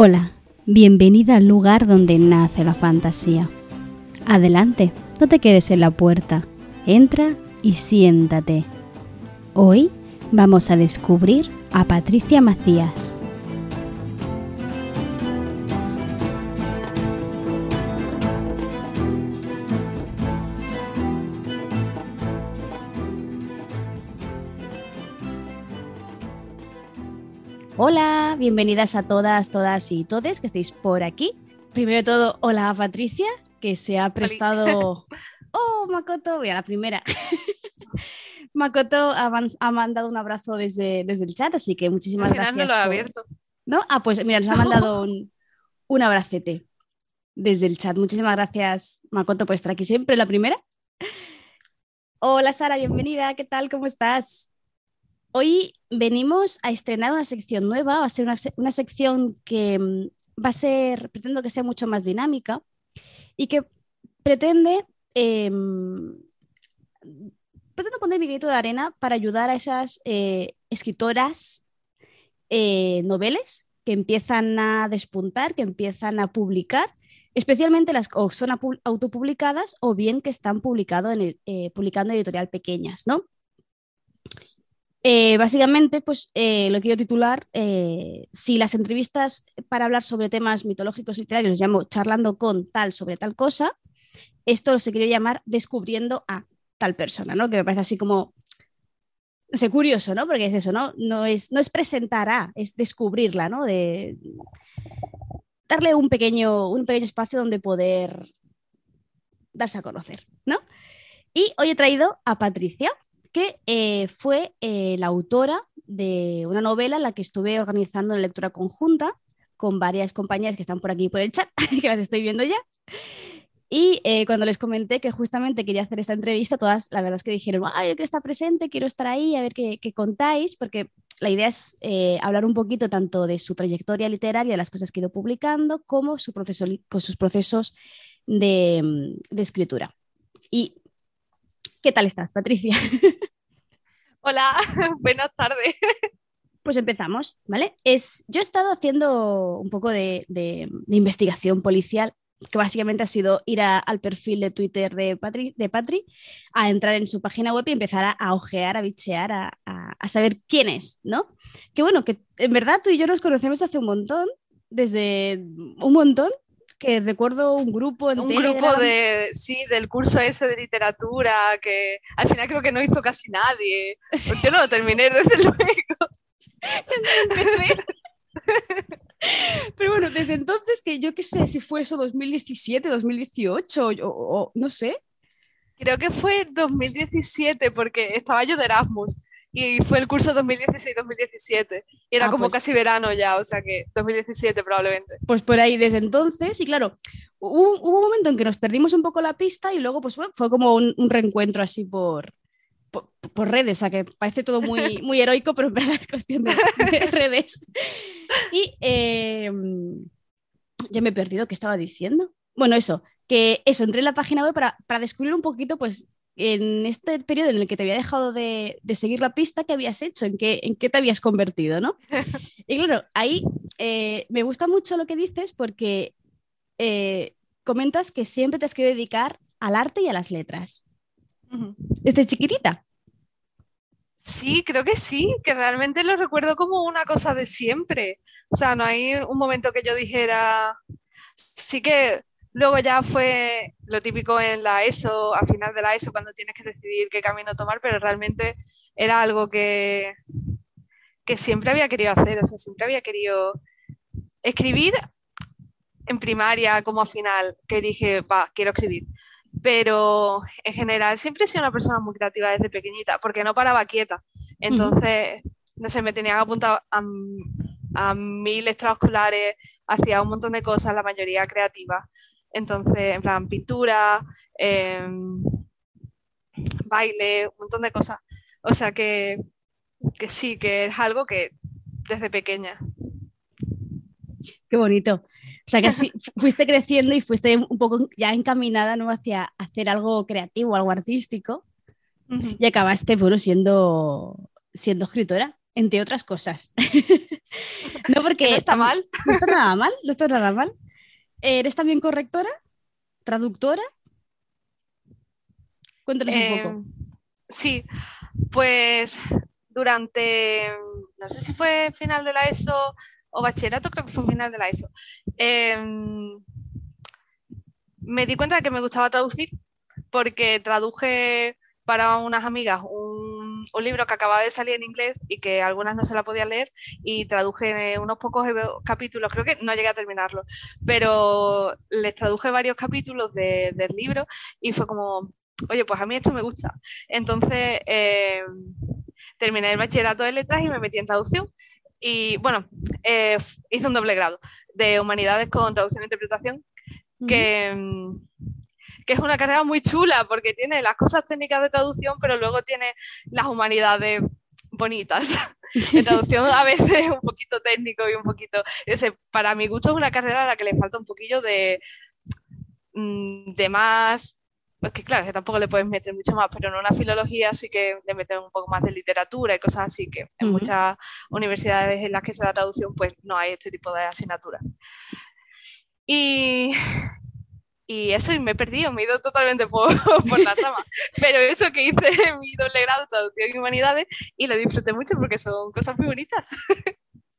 Hola, bienvenida al lugar donde nace la fantasía. Adelante, no te quedes en la puerta. Entra y siéntate. Hoy vamos a descubrir a Patricia Macías. Bienvenidas a todas, todas y todes que estéis por aquí. Primero de todo, hola a Patricia, que se ha prestado... Oh, Makoto, voy a la primera. Makoto ha, man- ha mandado un abrazo desde, desde el chat, así que muchísimas Al final gracias. no lo he por- abierto. ¿No? Ah, pues mira, nos ha mandado un, un abracete desde el chat. Muchísimas gracias, Makoto, por estar aquí siempre, la primera. Hola, Sara, bienvenida. ¿Qué tal? ¿Cómo estás? Hoy venimos a estrenar una sección nueva. Va a ser una, se- una sección que mm, va a ser, pretendo que sea mucho más dinámica y que pretende, em, pretendo poner mi grito de arena para ayudar a esas eh, escritoras eh, noveles que empiezan a despuntar, que empiezan a publicar, especialmente las o son autopublicadas o bien que están publicado en el- eh, publicando editorial pequeñas, ¿no? Eh, básicamente, pues eh, lo quiero titular, eh, si las entrevistas para hablar sobre temas mitológicos y literarios los llamo charlando con tal sobre tal cosa, esto se quiere llamar descubriendo a tal persona, ¿no? Que me parece así como no sé, curioso, ¿no? Porque es eso, ¿no? No es, no es presentar a, es descubrirla, ¿no? De darle un pequeño, un pequeño espacio donde poder darse a conocer, ¿no? Y hoy he traído a Patricia, que eh, fue eh, la autora de una novela en la que estuve organizando una lectura conjunta con varias compañeras que están por aquí por el chat, que las estoy viendo ya. Y eh, cuando les comenté que justamente quería hacer esta entrevista, todas la verdad es que dijeron, ah, yo quiero estar presente, quiero estar ahí, a ver qué, contáis, porque la idea es hablar un poquito tanto de su trayectoria literaria, de las cosas que ha ido publicando, como su proceso, con sus procesos de, mm, de escritura. ¿Y qué tal estás, Patricia? Hola, buenas tardes. Pues empezamos, ¿vale? Es, yo he estado haciendo un poco de, de- de investigación policial, que básicamente ha sido ir a- al perfil de Twitter de Patri, de Patri, a entrar en su página web y empezar a, a ojear, a bichear, a, a- a saber quién es, ¿no? Que bueno, que en verdad tú y yo nos conocemos hace un montón, desde un montón, que recuerdo un grupo en Un grupo de, sí, del curso ese de literatura que al final creo que no hizo casi nadie. Pues yo no lo terminé, desde luego. empecé. Pero bueno, desde entonces que yo qué sé si fue eso 2017, 2018 o, o- o no sé. Creo que fue 2017 porque estaba yo de Erasmus y fue el curso 2016-2017 y era Ah, como pues- casi verano ya, o sea que 2017 probablemente. Pues por ahí desde entonces y claro, hubo, hubo un momento en que nos perdimos un poco la pista y luego pues bueno, fue como un, un reencuentro así por, por, por redes, o sea que parece todo muy, muy heroico, pero en verdad es cuestión de, de redes. Y eh, ya me he perdido qué estaba diciendo. Bueno, eso, que eso, entré en la página web para, para descubrir un poquito, pues, en este periodo en el que te había dejado de, de seguir la pista, ¿qué habías hecho? ¿En qué, en qué te habías convertido, no? Y claro, ahí eh, me gusta mucho lo que dices porque eh, comentas que siempre te has querido dedicar al arte y a las letras, desde chiquitita. Sí, creo que sí, que realmente lo recuerdo como una cosa de siempre. O sea, no hay un momento que yo dijera, sí que luego ya fue lo típico en la ESO, al final de la ESO, cuando tienes que decidir qué camino tomar, pero realmente era algo que, que siempre había querido hacer, o sea, siempre había querido escribir en primaria como a final, que dije, va, quiero escribir. Pero en general siempre he sido una persona muy creativa desde pequeñita, porque no paraba quieta. Entonces, no sé, me tenían apuntado a, a mil extraescolares, hacía un montón de cosas, la mayoría creativas. Entonces, en plan, pintura, em, baile, un montón de cosas. O sea que, que sí, que es algo que desde pequeña. Qué bonito. O sea que así fuiste creciendo y fuiste un poco ya encaminada ¿no? hacia hacer algo creativo, algo artístico, y acabaste bueno, siendo, siendo escritora, entre otras cosas. No, porque... no está mal. No está nada mal, no está nada mal. ¿Eres también correctora? ¿Traductora? Cuéntanos un poco. sí, pues durante, no sé si fue final de la ESO o bachillerato, creo que fue final de la ESO. em, me di cuenta de que me gustaba traducir porque traduje para unas amigas un, un libro que acababa de salir en inglés y que algunas no se la podían leer y traduje unos pocos e- capítulos, creo que no llegué a terminarlo, pero les traduje varios capítulos de- del libro y fue como, oye, pues a mí esto me gusta. Entonces eh, terminé el bachillerato de letras y me metí en traducción. Y bueno, eh, hice un doble grado de humanidades con traducción e interpretación, que, mm, que es una carrera muy chula porque tiene las cosas técnicas de traducción, pero luego tiene las humanidades bonitas. En traducción a veces es un poquito técnico y un poquito... Ese, para mi gusto es una carrera a la que le falta un poquillo de, mm, de más... Es que claro, que tampoco le puedes meter mucho más, pero en una filología sí que le meten un poco más de literatura y cosas así, que en muchas universidades en las que se da traducción pues no hay este tipo de asignaturas. Y, y eso, y me he perdido, me he ido totalmente por, por la rama. Pero eso que hice mi doble grado, traducción y humanidades, y lo disfruté mucho porque son cosas muy bonitas.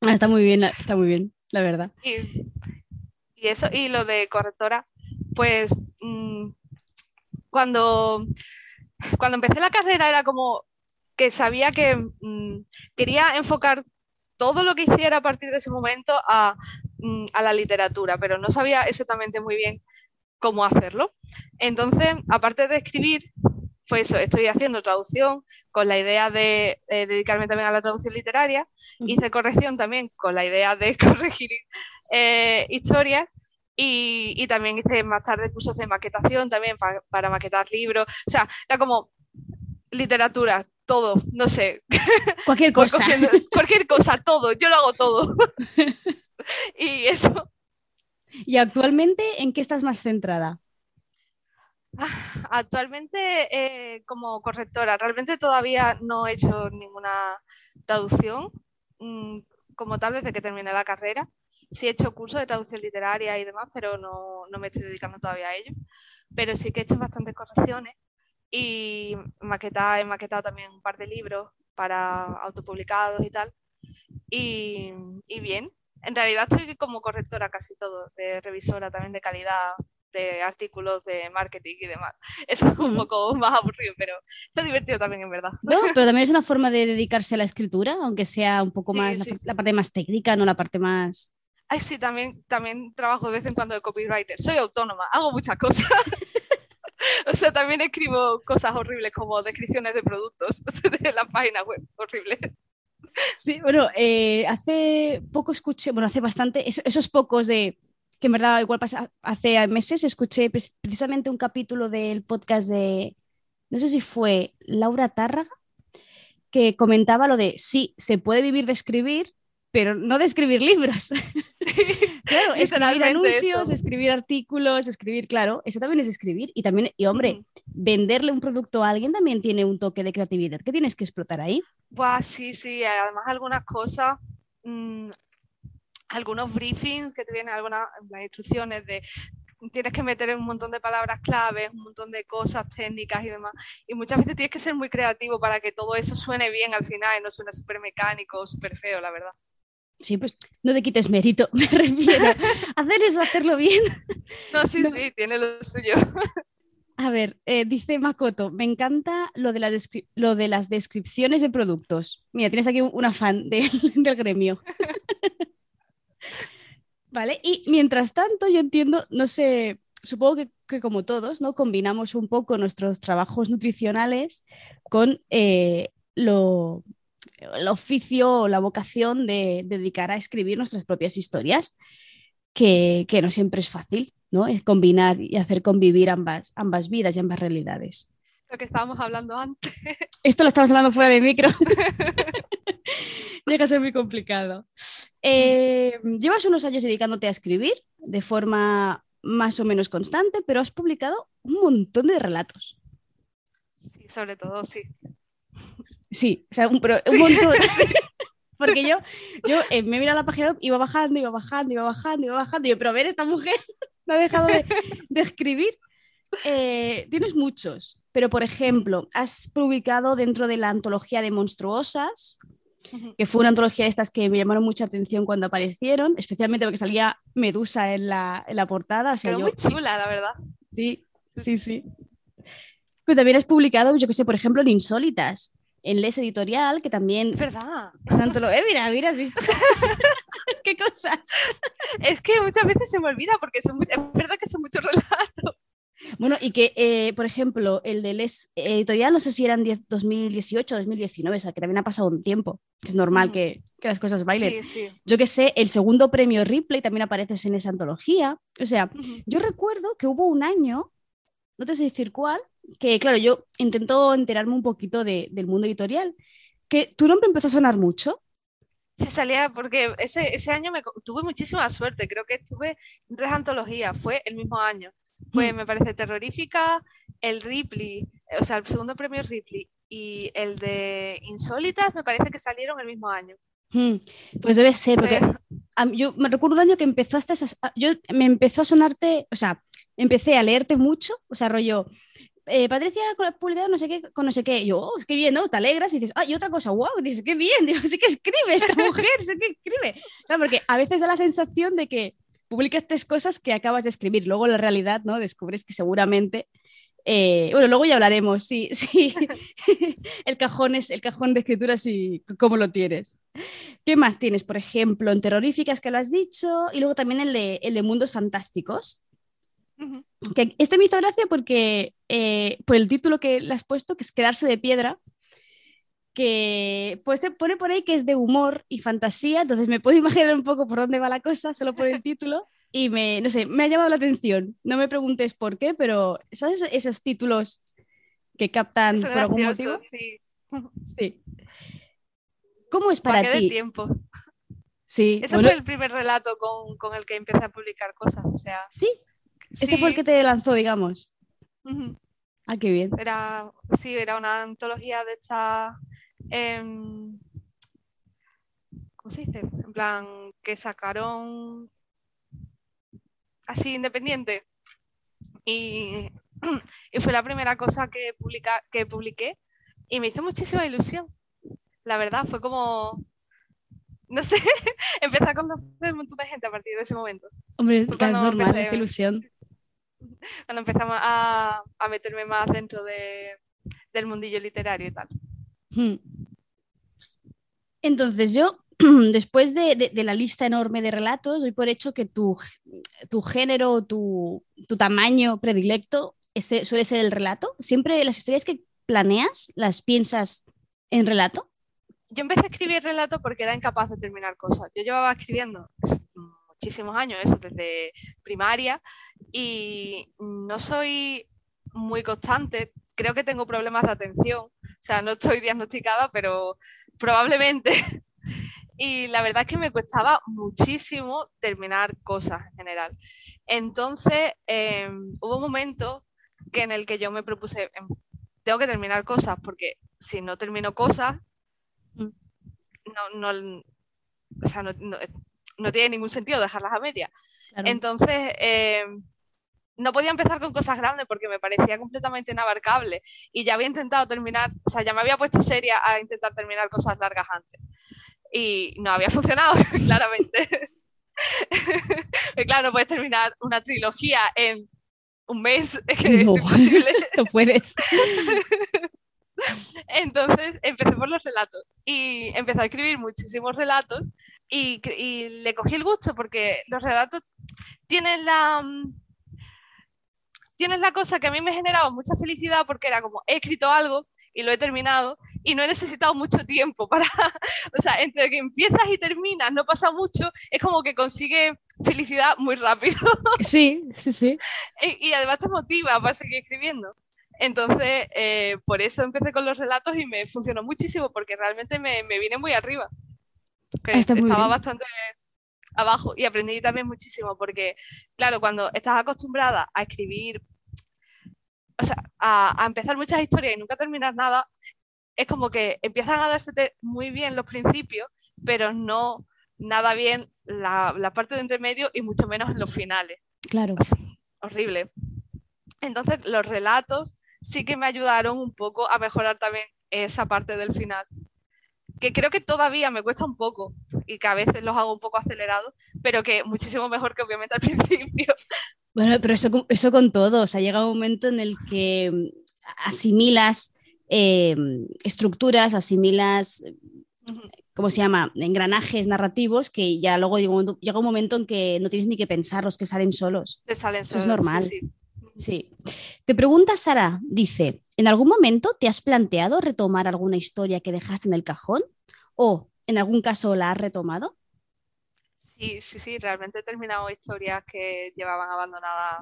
Ah, está muy bien, está muy bien, la verdad. Y, y eso, y lo de correctora, pues mm, cuando, cuando empecé la carrera era como que sabía que mm, quería enfocar todo lo que hiciera a partir de ese momento a, mm, a la literatura, pero no sabía exactamente muy bien cómo hacerlo. Entonces, aparte de escribir, fue eso, estoy haciendo traducción con la idea de eh, dedicarme también a la traducción literaria, hice corrección también con la idea de corregir eh, historias y, y también hice más tarde cursos de maquetación también pa- para maquetar libros, o sea, era como literatura, todo, no sé, Cualquier cosa. cualquier cosa, todo, yo lo hago todo. y eso, ¿Y actualmente en qué estás más centrada? actualmente eh, como correctora, realmente todavía no he hecho ninguna traducción mm, como tal desde que terminé la carrera. Sí he hecho cursos de traducción literaria y demás, pero no, no me estoy dedicando todavía a ello. Pero sí que he hecho bastantes correcciones y maquetado, he maquetado también un par de libros para autopublicados y tal. Y, y bien, en realidad estoy como correctora casi todo, de revisora también de calidad, de artículos de marketing y demás. Eso es un poco más aburrido, pero está divertido también en verdad. No, pero también es una forma de dedicarse a la escritura, aunque sea un poco más sí, sí. la parte más técnica, no la parte más... Ay, sí, también, también trabajo de vez en cuando de copywriter. Soy autónoma, hago muchas cosas. O sea, también escribo cosas horribles como descripciones de productos de la página web, horrible. Sí, bueno, eh, hace poco escuché, bueno, hace bastante, es- esos pocos de, que en verdad igual pasa, hace meses escuché pre- precisamente un capítulo del podcast de, no sé si fue Laura Tárraga, que comentaba lo de, sí, se puede vivir de escribir, pero no de escribir libros. Claro, escribir anuncios, eso. escribir artículos, escribir, claro, eso también es escribir. Y también, y hombre, venderle un producto a alguien también tiene un toque de creatividad que tienes que explotar ahí. Buah, sí, sí, además algunas cosas, mm, algunos briefings que te vienen, algunas las instrucciones de tienes que meter un montón de palabras claves, un montón de cosas técnicas y demás. Y muchas veces tienes que ser muy creativo para que todo eso suene bien al final y no suene súper mecánico o súper feo, la verdad. Sí, pues no te quites mérito, me refiero. Hacer eso, hacerlo bien. No, sí, No. sí, tiene lo suyo. A ver, eh, dice Makoto, me encanta lo de, la lo de las descripciones de productos. Mira, tienes aquí un, una fan de- del gremio. Vale, y mientras tanto yo entiendo, no sé, supongo que, que como todos, ¿no? Combinamos un poco nuestros trabajos nutricionales con eh, lo, el oficio o la vocación de dedicar a escribir nuestras propias historias, que, que no siempre es fácil, ¿no? Es combinar y hacer convivir ambas, ambas vidas y ambas realidades. Lo que estábamos hablando antes. Esto lo estamos hablando fuera de micro. Llega a ser muy complicado. Eh, llevas unos años dedicándote a escribir de forma más o menos constante, pero has publicado un montón de relatos. Sí, sobre todo, sí. Sí, o sea, un, pero un Sí. montón. Porque yo, yo eh, me mira la página, iba bajando, iba bajando, iba bajando, iba bajando. Y yo, pero a ver, esta mujer no ha dejado de, de escribir. Eh, tienes muchos, pero por ejemplo, has publicado dentro de la antología de monstruosas, que fue una antología de estas que me llamaron mucha atención cuando aparecieron, especialmente porque salía Medusa en la, en la portada. O sea, Quedó yo, muy chula, la verdad. Sí, sí, sí. Pero también has publicado, yo que sé, por ejemplo, en Insólitas, en Les Editorial, que también... Es verdad. Tanto lo... Eh, mira, mira, has visto. ¿Qué cosas? Es que muchas veces se me olvida porque son, mu- es verdad que son muchos relatos. Bueno, y que, eh, por ejemplo, el de Les Editorial, no sé si eran 10 2018 o 2019, o sea, que también ha pasado un tiempo. que Es normal Ujú. que, que las cosas bailen. Sí, sí. Yo que sé, el segundo premio Ripley también apareces en esa antología. O sea, Ujú. yo recuerdo que hubo un año, no te sé decir cuál, que claro, yo intento enterarme un poquito de- del mundo editorial, que tu nombre empezó a sonar mucho. Sí, salía porque ese, ese año me, tuve muchísima suerte. Creo que estuve en tres antologías. Fue el mismo año. Fue, Mm. me parece, Terrorífica, el Ripley, eh, o sea, el segundo premio Ripley y el de Insólitas me parece que salieron el mismo año. Hmm, Pues debe ser, porque a yo me recuerdo un año que empezaste a, yo me empezó a sonarte, o sea, empecé a leerte mucho, o sea, rollo, eh, Patricia ha publicado no sé qué, con no sé qué, y yo, oh, qué bien, ¿no? Te alegras y dices, ah, y otra cosa, wow, dices, qué bien, digo, sí que escribe esta mujer, sí que escribe. Claro, porque a veces da la sensación de que publicas tres cosas que acabas de escribir, luego la realidad, ¿no? Descubres que seguramente... eh, bueno, luego ya hablaremos, sí, sí. el cajón es el cajón de escrituras y cómo lo tienes. ¿Qué más tienes? Por ejemplo, en Terroríficas, que lo has dicho, y luego también el de, el de Mundos Fantásticos. Que este me hizo gracia porque, eh, por el título que le has puesto, que es Quedarse de Piedra, que pues, te pone por ahí que es de humor y fantasía, entonces me puedo imaginar un poco por dónde va la cosa solo por el título. Y me, no sé, me ha llamado la atención. No me preguntes por qué, pero ¿sabes esos títulos que captan por algún motivo? sí. Sí. ¿Cómo es para ¿Para ti? tiempo? Sí, Ese bueno, fue el primer relato con, con el que empecé a publicar cosas. O sea, sí, este fue el que te lanzó, digamos. Ah, qué bien. Era, sí, era una antología de esta. em, ¿cómo se dice? En plan, que sacaron así independiente. Y, y fue la primera cosa que, publica, que publiqué y me hizo muchísima ilusión. La verdad, fue como. No sé, empecé a conocer un montón de gente a partir de ese momento. Hombre, es normal, qué ilusión. Cuando empezamos a, a meterme más dentro de, del mundillo literario y tal. Hmm. Entonces yo, después de, de- de la lista enorme de relatos, doy por hecho que tu, tu género, tu, tu tamaño predilecto ese suele ser el relato. Siempre las historias que planeas, las piensas en relato. Yo empecé a escribir relatos porque era incapaz de terminar cosas. Yo llevaba escribiendo muchísimos años, eso desde primaria, y no soy muy constante. Creo que tengo problemas de atención. O sea, no estoy diagnosticada, pero probablemente. Y la verdad es que me costaba muchísimo terminar cosas en general. Entonces, eh, hubo un momento que en el que yo me propuse, em, tengo que terminar cosas, porque si no termino cosas, Mm. no, no, o sea, no, no- no tiene ningún sentido dejarlas a media. Claro. Entonces, eh, no podía empezar con cosas grandes porque me parecía completamente inabarcable. Y ya había intentado terminar, o sea, ya me había puesto seria a intentar terminar cosas largas antes. Y no había funcionado, claramente. Claro, puedes terminar una trilogía en un mes, es que No. es imposible. No puedes. Entonces empecé por los relatos y empecé a escribir muchísimos relatos y, le cogí el gusto porque los relatos tienen la, tienen la cosa que a mí me generaba mucha felicidad porque era como he escrito algo y lo he terminado y no he necesitado mucho tiempo para, o sea, entre que empiezas y terminas no pasa mucho, es como que consigue felicidad muy rápido. Sí, sí, sí. y, y además te motiva para seguir escribiendo. Entonces, eh, por eso empecé con los relatos y me funcionó muchísimo porque realmente me, me vine muy arriba. Ah, está muy estaba bien. bastante abajo y aprendí también muchísimo porque, claro, cuando estás acostumbrada a escribir, o sea, a, a empezar muchas historias y nunca terminar nada, es como que empiezan a darse muy bien los principios, pero no nada bien la, la parte de entre medio y mucho menos en los finales. Claro. horrible. Entonces, los relatos sí que me ayudaron un poco a mejorar también esa parte del final. Que creo que todavía me cuesta un poco y que a veces los hago un poco acelerados, pero que muchísimo mejor que obviamente al principio. Bueno, pero eso, eso con todo, o sea, llega un momento en el que mm, asimilas eh, estructuras, asimilas, ¿cómo se llama?, engranajes narrativos que ya luego llega un momento en que no tienes ni que pensar, los que salen solos. Te salen solos. es normal. sí. Te pregunta Sara, dice, ¿en algún momento te has planteado retomar alguna historia que dejaste en el cajón? ¿O en algún caso la has retomado? Sí, sí, sí, realmente he terminado historias que llevaban abandonadas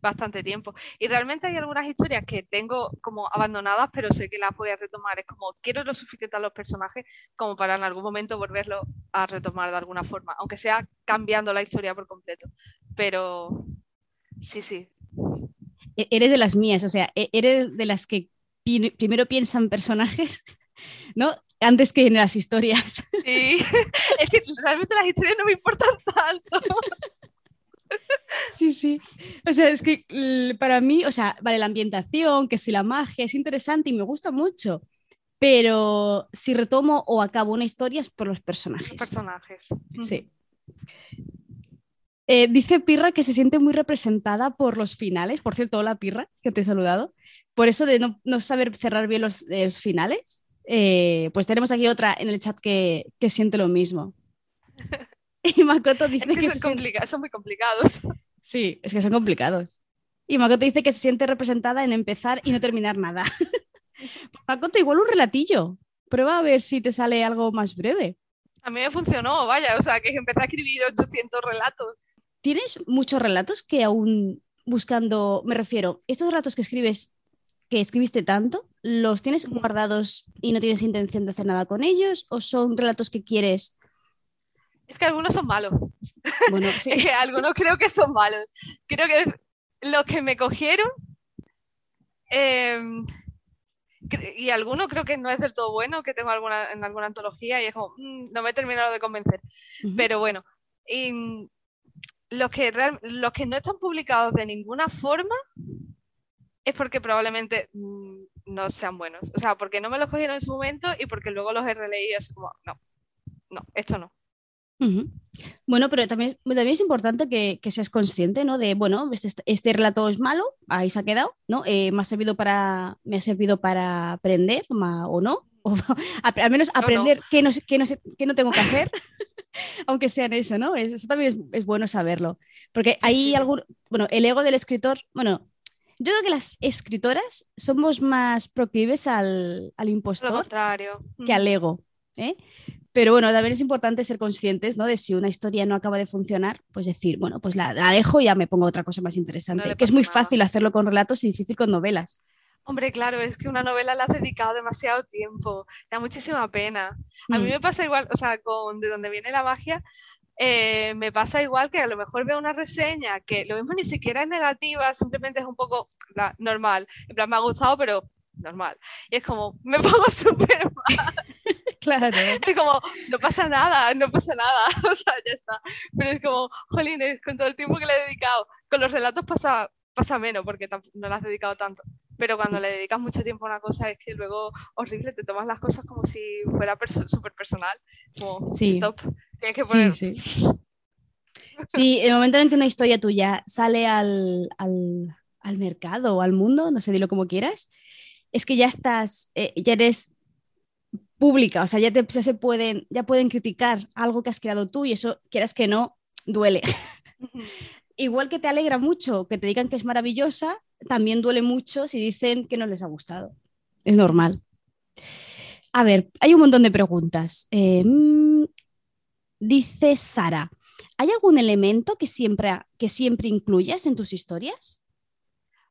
bastante tiempo. Y realmente hay algunas historias que tengo como abandonadas, pero sé que las voy a retomar. Es como quiero lo suficiente a los personajes como para en algún momento volverlo a retomar de alguna forma, aunque sea cambiando la historia por completo. Pero sí, sí. E-, eres de las mías, o sea, e-, eres de las que primero piensan personajes, ¿no? Antes que en las historias. Sí, es que realmente las historias no me importan tanto. Sí, sí. O sea, es que para mí, o sea, vale, la ambientación, que si la magia es interesante y me gusta mucho, pero si retomo o acabo una historia es por los personajes. personajes. Sí. Eh, dice Pirra que se siente muy representada por los finales. Por cierto, hola Pirra, que te he saludado. Por eso de no, saber cerrar bien los, finales. Eh, pues tenemos aquí otra en el chat que, que siente lo mismo. Y Makoto dice que, son, son muy complicados. Sí, es que son complicados. Y Makoto dice que se siente representada en empezar y no terminar nada. Makoto, igual un relatillo. Prueba a ver si te sale algo más breve. A mí me funcionó, vaya, o sea, que empecé a escribir 800 relatos. ¿Tienes muchos relatos que aún buscando, me refiero, estos relatos que escribes, que escribiste tanto, ¿los tienes guardados y no tienes intención de hacer nada con ellos? ¿O son relatos que quieres es que algunos son malos. Bueno, sí. algunos creo que son malos. Creo que los que me cogieron. Em, y algunos creo que no es del todo bueno, que tengo alguna, en alguna antología y es como, mm, no me he terminado de convencer. Pero bueno, y los, que los que no están publicados de ninguna forma es porque probablemente mm, no sean buenos. O sea, porque no me los cogieron en su momento y porque luego los he releído es como, no, no, esto no. Bueno, pero también, también es importante que, seas consciente, ¿no? De, bueno, este, este, relato es malo, ahí se ha quedado, ¿no? Eh, me, ha servido para, me ha servido para aprender o no, al menos aprender qué, no, qué, no, qué no tengo que hacer, aunque sea en eso, ¿no? Eso también es, bueno saberlo, porque hay algún, bueno, el ego del escritor, bueno, yo creo que las escritoras somos más proclives al, al impostor que al ego. ¿eh? Pero bueno, también es importante ser conscientes ¿no? de si una historia no acaba de funcionar, pues decir, bueno, pues la, dejo y ya me pongo otra cosa más interesante. que es muy fácil hacerlo con relatos y difícil con novelas. Hombre, claro, es que una novela la has dedicado demasiado tiempo, da muchísima pena. A mí mm. me pasa igual, o sea, con de donde viene la magia, eh, me pasa igual que a lo mejor veo una reseña que lo mismo ni siquiera es negativa, simplemente es un poco normal. En plan, me ha gustado, pero normal. Y es como, me pongo súper mal. Claro. Es como, no pasa nada, no pasa nada, o sea, ya está. Pero es como, jolines, con todo el tiempo que le he dedicado, con los relatos pasa, pasa menos porque no le has dedicado tanto. Pero cuando le dedicas mucho tiempo a una cosa es que luego horrible, te tomas las cosas como si fuera súper personal. Como, sí. stop, tienes que poner... Sí, sí. sí, el momento en que una historia tuya sale al, al, al mercado o al mundo, no sé, dilo como quieras, es que ya estás, eh, ya eres pública, o sea, ya, te, se pueden, ya pueden criticar algo que has creado tú y eso, quieras que no, duele. Igual que te alegra mucho que te digan que es maravillosa, también duele mucho si dicen que no les ha gustado. Es normal. A ver, hay un montón de preguntas. Em, dice Sara, ¿hay algún elemento que siempre, que siempre incluyas en tus historias?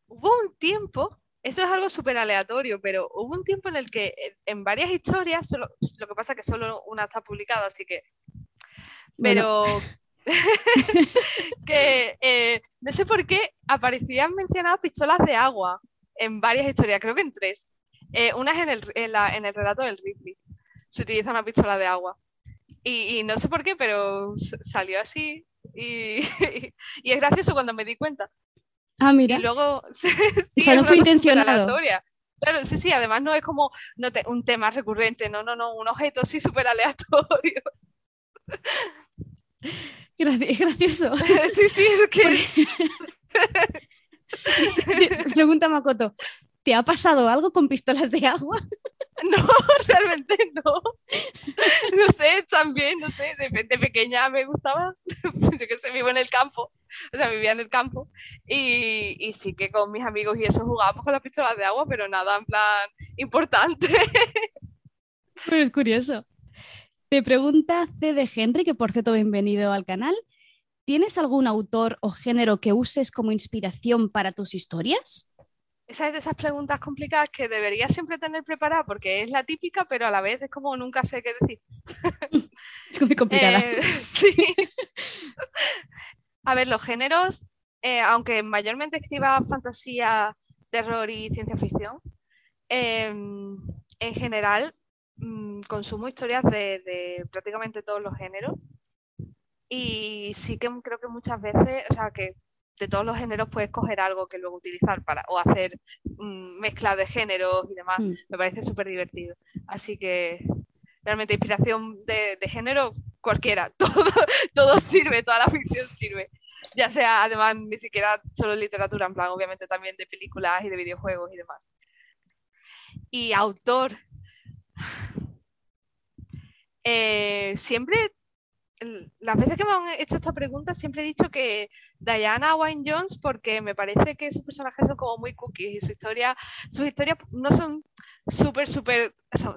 Hubo un tiempo eso es algo súper aleatorio, pero hubo un tiempo en el que eh, en varias historias, solo, lo que pasa es que solo una está publicada, así que... Pero... que eh, no sé por qué aparecían mencionadas pistolas de agua en varias historias, creo que en tres. Eh, una es en el, en, el relato del Ripley. Se utiliza una pistola de agua. Y, no sé por qué, pero salió así. Y, y, es gracioso cuando me di cuenta. Ah, mira. Y luego. sí, o sea, no fue intencionado. Claro, sí, sí, además no es como no un tema recurrente, no, no, no, un objeto sí súper aleatorio. Es gracioso. sí, sí, es que. Pregunta Makoto, ¿te ha pasado algo con pistolas de agua? No, realmente no. No sé, también, no sé, de, pequeña me gustaba, yo que sé, vivo en el campo, o sea, vivía en el campo y, y sí que con mis amigos y eso jugábamos con las pistolas de agua, pero nada en plan importante. Pero es curioso. Te pregunta C. de Henry, que por cierto, bienvenido al canal. ¿Tienes algún autor o género que uses como inspiración para tus historias? Esa es de esas preguntas complicadas que debería siempre tener preparada porque es la típica, pero a la vez es como nunca sé qué decir. es muy complicada. Eh, sí. A ver, los géneros, eh, aunque mayormente escriba fantasía, terror y ciencia ficción, em, en general mm, consumo historias de prácticamente todos los géneros y sí que creo que muchas veces, o sea, que de todos los géneros puedes coger algo que luego utilizar para o hacer mm, mezcla de géneros y demás. Mm. Me parece súper divertido. Así que realmente inspiración de, género cualquiera, todo, todo sirve, toda la ficción sirve. Ya sea, además, ni siquiera solo literatura, en plan, obviamente también de películas y de videojuegos y demás. Y autor. Eh, siempre las veces que me han hecho esta pregunta siempre he dicho que Diana Wayne Jones porque me parece que sus personajes son como muy cookies y su historia, sus historias no son súper, súper, son,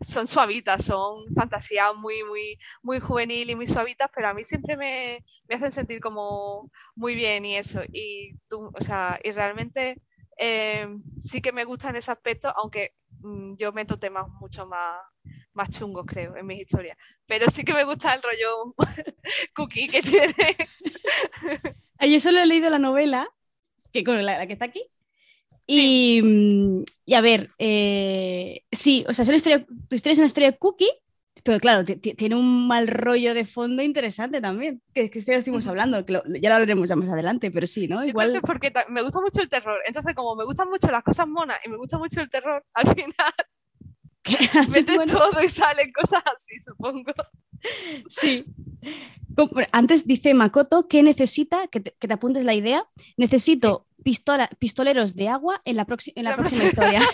son suavitas, son fantasías muy, muy, muy juvenil y muy suavitas, pero a mí siempre me, me hacen sentir como muy bien y eso. Y, tú, o sea, y realmente eh, sí que me gusta en ese aspecto, aunque mm, yo meto temas mucho más más chungos, creo, en mis historias. Pero sí que me gusta el rollo cookie que tiene. Yo solo he leído la novela, que con la, que está aquí. Y, mm, y a ver, eh, sí, o sea, tu historia es una historia cookie, pero claro, tiene un mal rollo de fondo interesante también, que es que este estuvimos hablando, que ya lo hablaremos ya más adelante, pero sí, ¿no? Igual... porque me gusta mucho el terror, entonces como me gustan mucho las cosas monas y me gusta mucho el terror, al final Mete todo y salen cosas así, supongo. Sí. Antes dice Makoto que necesita, que te, apuntes la idea, necesito pistola, pistoleros de agua en la, en la, próxima, historia.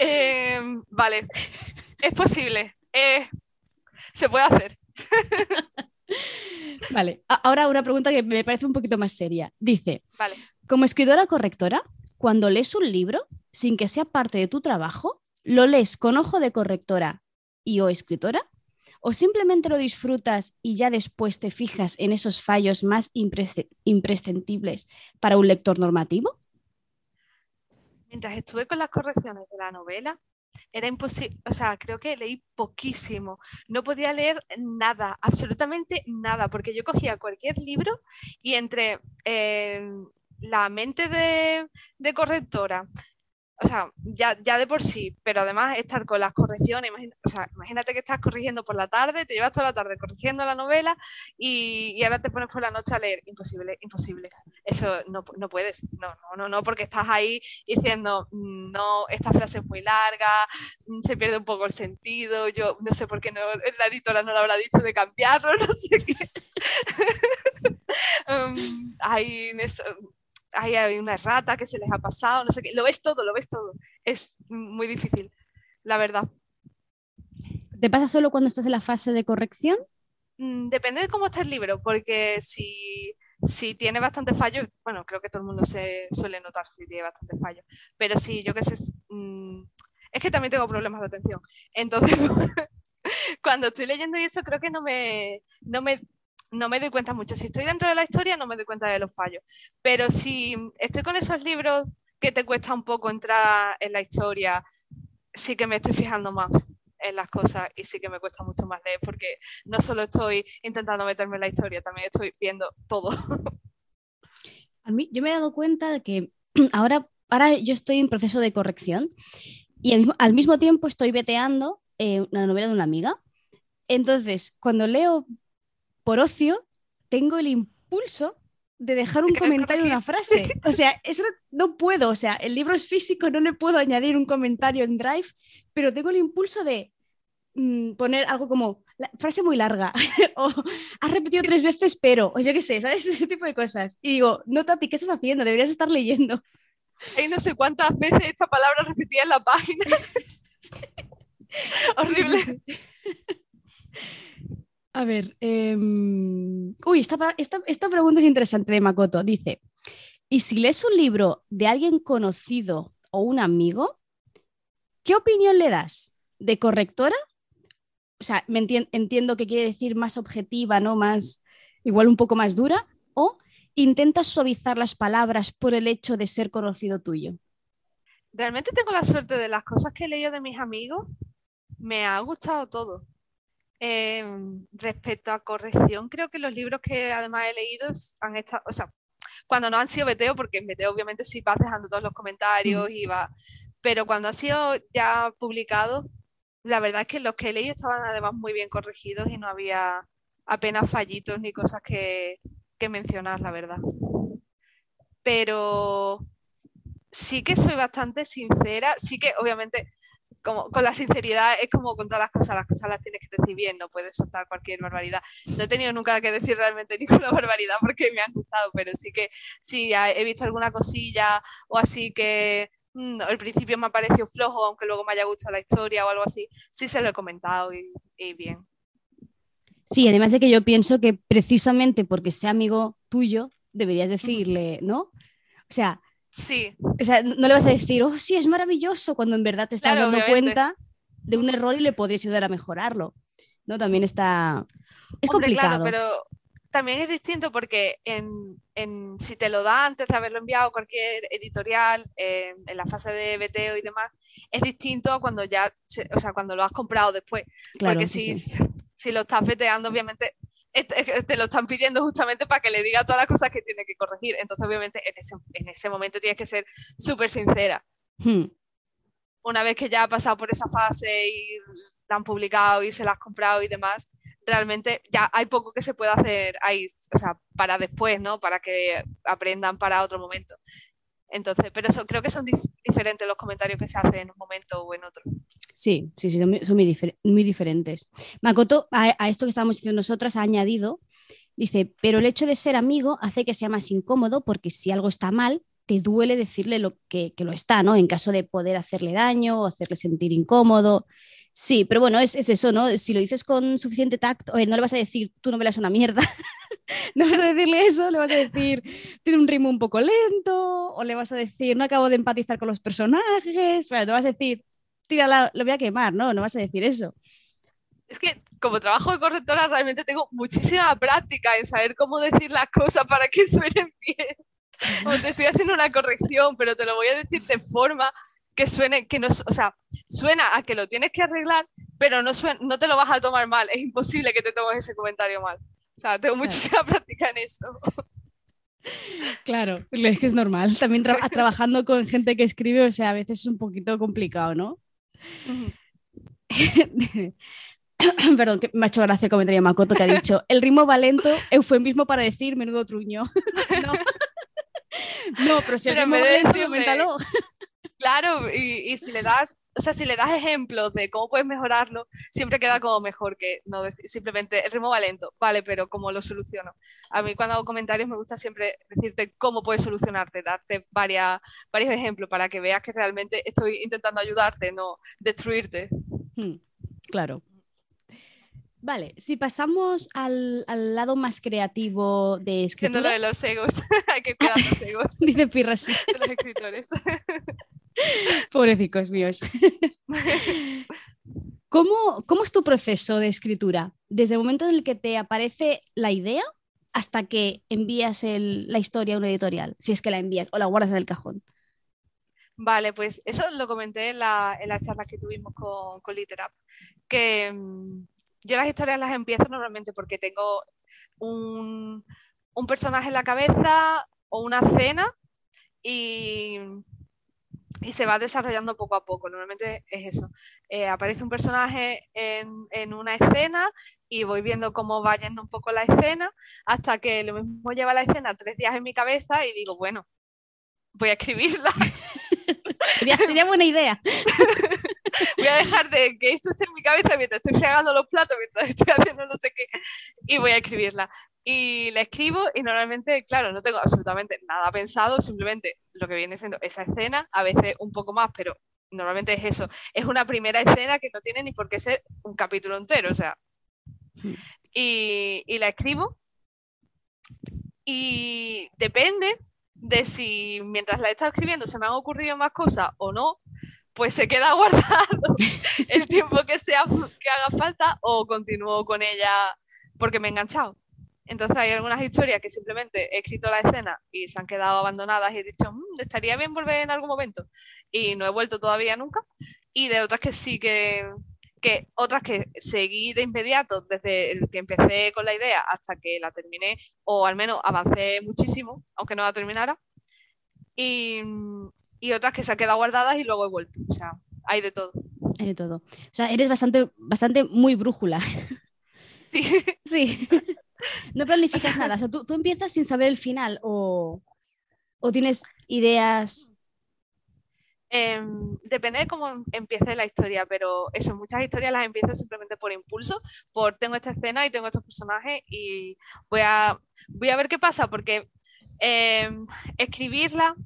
Em, vale, es posible. Eh, se puede hacer. vale, ahora una pregunta que me parece un poquito más seria. Dice, vale. como escritora correctora, cuando lees un libro, sin que sea parte de tu trabajo, lo lees con ojo de correctora y o escritora, o simplemente lo disfrutas y ya después te fijas en esos fallos más imprescindibles para un lector normativo? Mientras estuve con las correcciones de la novela, era imposible, o sea, creo que leí poquísimo. No podía leer nada, absolutamente nada, porque yo cogía cualquier libro y entre eh, la mente de, correctora, o sea, ya, de por sí, pero además estar con las correcciones, o sea, imagínate que estás corrigiendo por la tarde, te llevas toda la tarde corrigiendo la novela y, ahora te pones por la noche a leer. Imposible, imposible. Eso no, puedes, no, no, no, no, porque estás ahí diciendo, mm, no, esta frase es muy larga, mm, se pierde un poco el sentido, yo no sé por qué no, la editora no lo habrá dicho de cambiarlo, no sé qué. um, hay hay una rata que se les ha pasado, no sé qué. Lo ves todo, lo ves todo. Es muy difícil, la verdad. ¿Te pasa solo cuando estás en la fase de corrección? Mm, depende de cómo esté el libro, porque si, si tiene bastante fallos, bueno, creo que todo el mundo se suele notar si tiene bastante fallos, pero si yo qué sé, mm, es que también tengo problemas de atención. Entonces, cuando estoy leyendo y eso, creo que no me, no me no me doy cuenta mucho. Si estoy dentro de la historia, no me doy cuenta de los fallos. Pero si estoy con esos libros que te cuesta un poco entrar en la historia, sí que me estoy fijando más en las cosas y sí que me cuesta mucho más leer porque no solo estoy intentando meterme en la historia, también estoy viendo todo. Yo me he dado cuenta de que ahora ahora yo estoy en proceso de corrección y al mismo, al mismo tiempo estoy veteando eh, una novela de una amiga. Entonces, cuando leo por ocio, tengo el impulso de dejar un comentario en una frase. O sea, eso no, puedo. O sea, el libro es físico, no le puedo añadir un comentario en Drive, pero tengo el impulso de mm, poner algo como frase muy larga o has repetido tres veces pero o yo qué sé, ¿sabes? Ese tipo de cosas. Y digo, no, Tati, ¿qué estás haciendo? Deberías estar leyendo. Hay no sé cuántas veces esta palabra repetida en la página. Horrible. A ver, em, uy, esta, esta, pregunta es interesante de Makoto. Dice, ¿y si lees un libro de alguien conocido o un amigo, qué opinión le das? ¿De correctora? O sea, me entiendo que quiere decir más objetiva, ¿no? Más, igual un poco más dura. ¿O intentas suavizar las palabras por el hecho de ser conocido tuyo? Realmente tengo la suerte de las cosas que he leído de mis amigos, me ha gustado todo. Em, respecto a corrección, creo que los libros que además he leído han estado, o sea, cuando no han sido veteo, porque en veteo obviamente sí vas dejando todos los comentarios y va, pero cuando ha sido ya publicado, la verdad es que los que he leído estaban además muy bien corregidos y no había apenas fallitos ni cosas que, que mencionar, la verdad. Pero sí que soy bastante sincera, sí que obviamente como, con la sinceridad es como con todas las cosas, las cosas las tienes que decir bien, no puedes soltar cualquier barbaridad. No he tenido nunca que decir realmente ninguna barbaridad porque me han gustado, pero sí que sí he visto alguna cosilla o así que mm, al principio me ha parecido flojo, aunque luego me haya gustado la historia o algo así, sí se lo he comentado y, y bien. Sí, además de que yo pienso que precisamente porque sea amigo tuyo, deberías decirle, ¿no? O sea, Sí. O sea, no le vas a decir, oh, sí, es maravilloso, cuando en verdad te estás dando cuenta de un error y le podrías ayudar a mejorarlo. ¿No? También está. Es complicado. pero también es distinto porque en, en, si te lo da antes de haberlo enviado cualquier editorial en la fase de veteo y demás, es distinto a cuando ya, o sea, cuando lo has comprado después. porque si, si lo estás veteando, obviamente te lo están pidiendo justamente para que le diga todas las cosas que tiene que corregir. Entonces, obviamente, en ese, momento tienes que ser súper sincera. Hmm. Una vez que ya ha pasado por esa fase y la han publicado y se la has comprado y demás, realmente ya hay poco que se puede hacer ahí, o sea, para después, ¿no? Para que aprendan para otro momento. Entonces, pero eso, creo que son diferentes los comentarios que se hacen en un momento o en otro. Sí, sí, sí, son muy, diferentes. Makoto, a, esto que estábamos diciendo nosotras, ha añadido, dice, pero el hecho de ser amigo hace que sea más incómodo porque si algo está mal, te duele decirle lo que, lo está, ¿no? En caso de poder hacerle daño o hacerle sentir incómodo. Sí, pero bueno, es, eso, ¿no? Si lo dices con suficiente tacto, no le vas a decir, tú no me das una mierda. no vas a decirle eso, le vas a decir, tiene un ritmo un poco lento, o le vas a decir, no acabo de empatizar con los personajes, bueno, le vas a decir, tírala, lo voy a quemar, ¿no? No vas a decir eso. Es que como trabajo de correctora realmente tengo muchísima práctica en saber cómo decir las cosas para que suenen bien. Como te estoy haciendo una corrección, pero te lo voy a decir de forma que suene, que no, o sea, suena a que lo tienes que arreglar, pero no, no te lo vas a tomar mal. Es imposible que te tomes ese comentario mal. O sea, tengo muchísima práctica en eso. Claro, es que es normal. También trabajando con gente que escribe, o sea, a veces es un poquito complicado, ¿no? Perdón, que me ha hecho gracia el comentario de Makoto que ha dicho, el ritmo va lento, eufemismo para decir menudo truño. no. pero si el ritmo va lento, coméntalo. Claro, y, si le das, o sea, si le das ejemplos de cómo puedes mejorarlo, siempre queda como mejor que no decir simplemente el ritmo va lento, vale, pero cómo lo soluciono. A mí cuando hago comentarios me gusta siempre decirte cómo puedes solucionarte, darte varias, varios ejemplos para que veas que realmente estoy intentando ayudarte, no destruirte. Hmm, claro. Vale, si pasamos al, lado más creativo de escritura. lo de los egos, hay que cuidar los egos. Dice Pirra, sí. De los escritores. Pobrecicos míos. ¿Cómo, ¿Cómo es tu proceso de escritura? Desde el momento en el que te aparece la idea hasta que envías la historia a una editorial, si es que la envías o la guardas en el cajón. Vale, pues eso lo comenté en la, en charla que tuvimos con, con Literap, que mm, yo las historias las empiezo normalmente porque tengo un, un personaje en la cabeza o una escena y y se va desarrollando poco a poco. Normalmente es eso. Eh, aparece un personaje en, en, una escena y voy viendo cómo va yendo un poco la escena hasta que lo mismo lleva la escena tres días en mi cabeza y digo, bueno, voy a escribirla. sería, buena idea. voy a dejar de que esto esté en mi cabeza mientras estoy fregando los platos, mientras estoy haciendo no sé qué, y voy a escribirla. Y la escribo y normalmente, claro, no tengo absolutamente nada pensado, simplemente lo que viene siendo esa escena, a veces un poco más, pero normalmente es eso. Es una primera escena que no tiene ni por qué ser un capítulo entero, o sea. Y, y la escribo y depende de si mientras la he estado escribiendo se me han ocurrido más cosas o no, pues se queda guardado el tiempo que, sea, que haga falta o continúo con ella porque me he enganchado. Entonces hay algunas historias que simplemente he escrito la escena y se han quedado abandonadas y he dicho, mm, estaría bien volver en algún momento. Y no he vuelto todavía nunca. Y de otras que sí que, que otras que seguí de inmediato desde el que empecé con la idea hasta que la terminé, o al menos avancé muchísimo, aunque no la terminara. Y, y otras que se han quedado guardadas y luego he vuelto. O sea, hay de todo. Hay de todo. O sea, eres bastante, bastante muy brújula. Sí. Sí. No planificas nada. O sea, ¿tú, tú empiezas sin saber el final o, o tienes ideas. Em, depende de cómo empiece la historia, pero eso, muchas historias las empiezo simplemente por impulso, por tengo esta escena y tengo estos personajes y voy a, voy a ver qué pasa, porque em, escribirla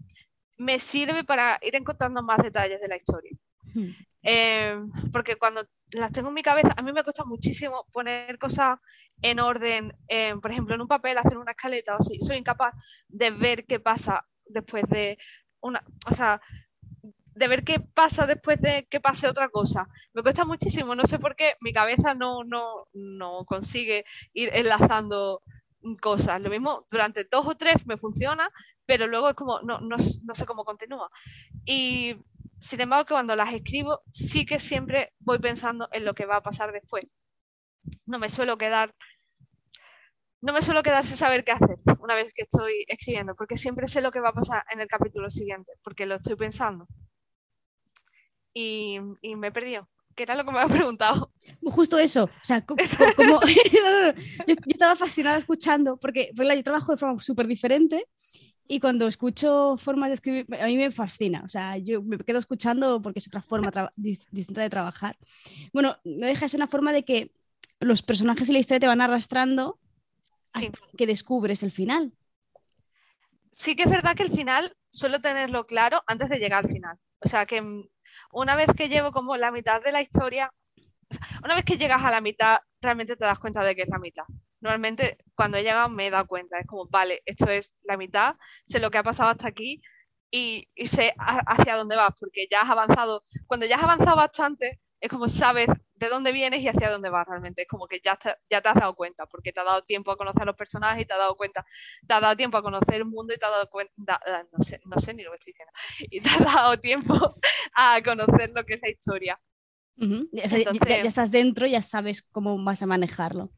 me sirve para ir encontrando más detalles de la historia. Hmm. Em, porque cuando las tengo en mi cabeza, a mí me cuesta muchísimo poner cosas en orden, por ejemplo, en un papel, hacer una escaleta o así. Soy incapaz de ver qué pasa después de una, o sea, de ver qué pasa después de que pase otra cosa. Me cuesta muchísimo, no sé por qué, mi cabeza no, no, no consigue ir enlazando cosas. Lo mismo, durante dos o tres me funciona, pero luego es como, no, no, no sé cómo continúa. Y sin embargo, cuando las escribo, sí que siempre voy pensando en lo que va a pasar después. No me suelo quedar, no me suelo quedar sin saber qué hacer una vez que estoy escribiendo, porque siempre sé lo que va a pasar en el capítulo siguiente, porque lo estoy pensando. Y, y me he perdido. ¿Qué era lo que me había preguntado? Justo eso. O sea, como, yo, estaba fascinada escuchando, porque yo trabajo de forma súper diferente y cuando escucho formas de escribir, a mí me fascina. O sea, yo me quedo escuchando porque es otra forma distinta de trabajar. Bueno, no deja de una forma de que los personajes y la historia te van arrastrando hasta que descubres el final. Sí que es verdad que el final suelo tenerlo claro antes de llegar al final. O sea, que una vez que llevo como la mitad de la historia, una vez que llegas a la mitad, realmente te das cuenta de que es la mitad normalmente cuando he llegado me he dado cuenta, es como, vale, esto es la mitad, sé lo que ha pasado hasta aquí y, sé hacia dónde vas, porque ya has avanzado, cuando ya has avanzado bastante, es como sabes de dónde vienes y hacia dónde vas realmente, es como que ya te, ya te has dado cuenta, porque te ha dado tiempo a conocer a los personajes y te ha dado cuenta, te ha dado tiempo a conocer el mundo y te ha dado cuenta, eh, no sé, no sé ni lo que estoy diciendo, y te ha dado tiempo a conocer lo que es la historia. ya, ya, estás dentro, ya sabes cómo vas a manejarlo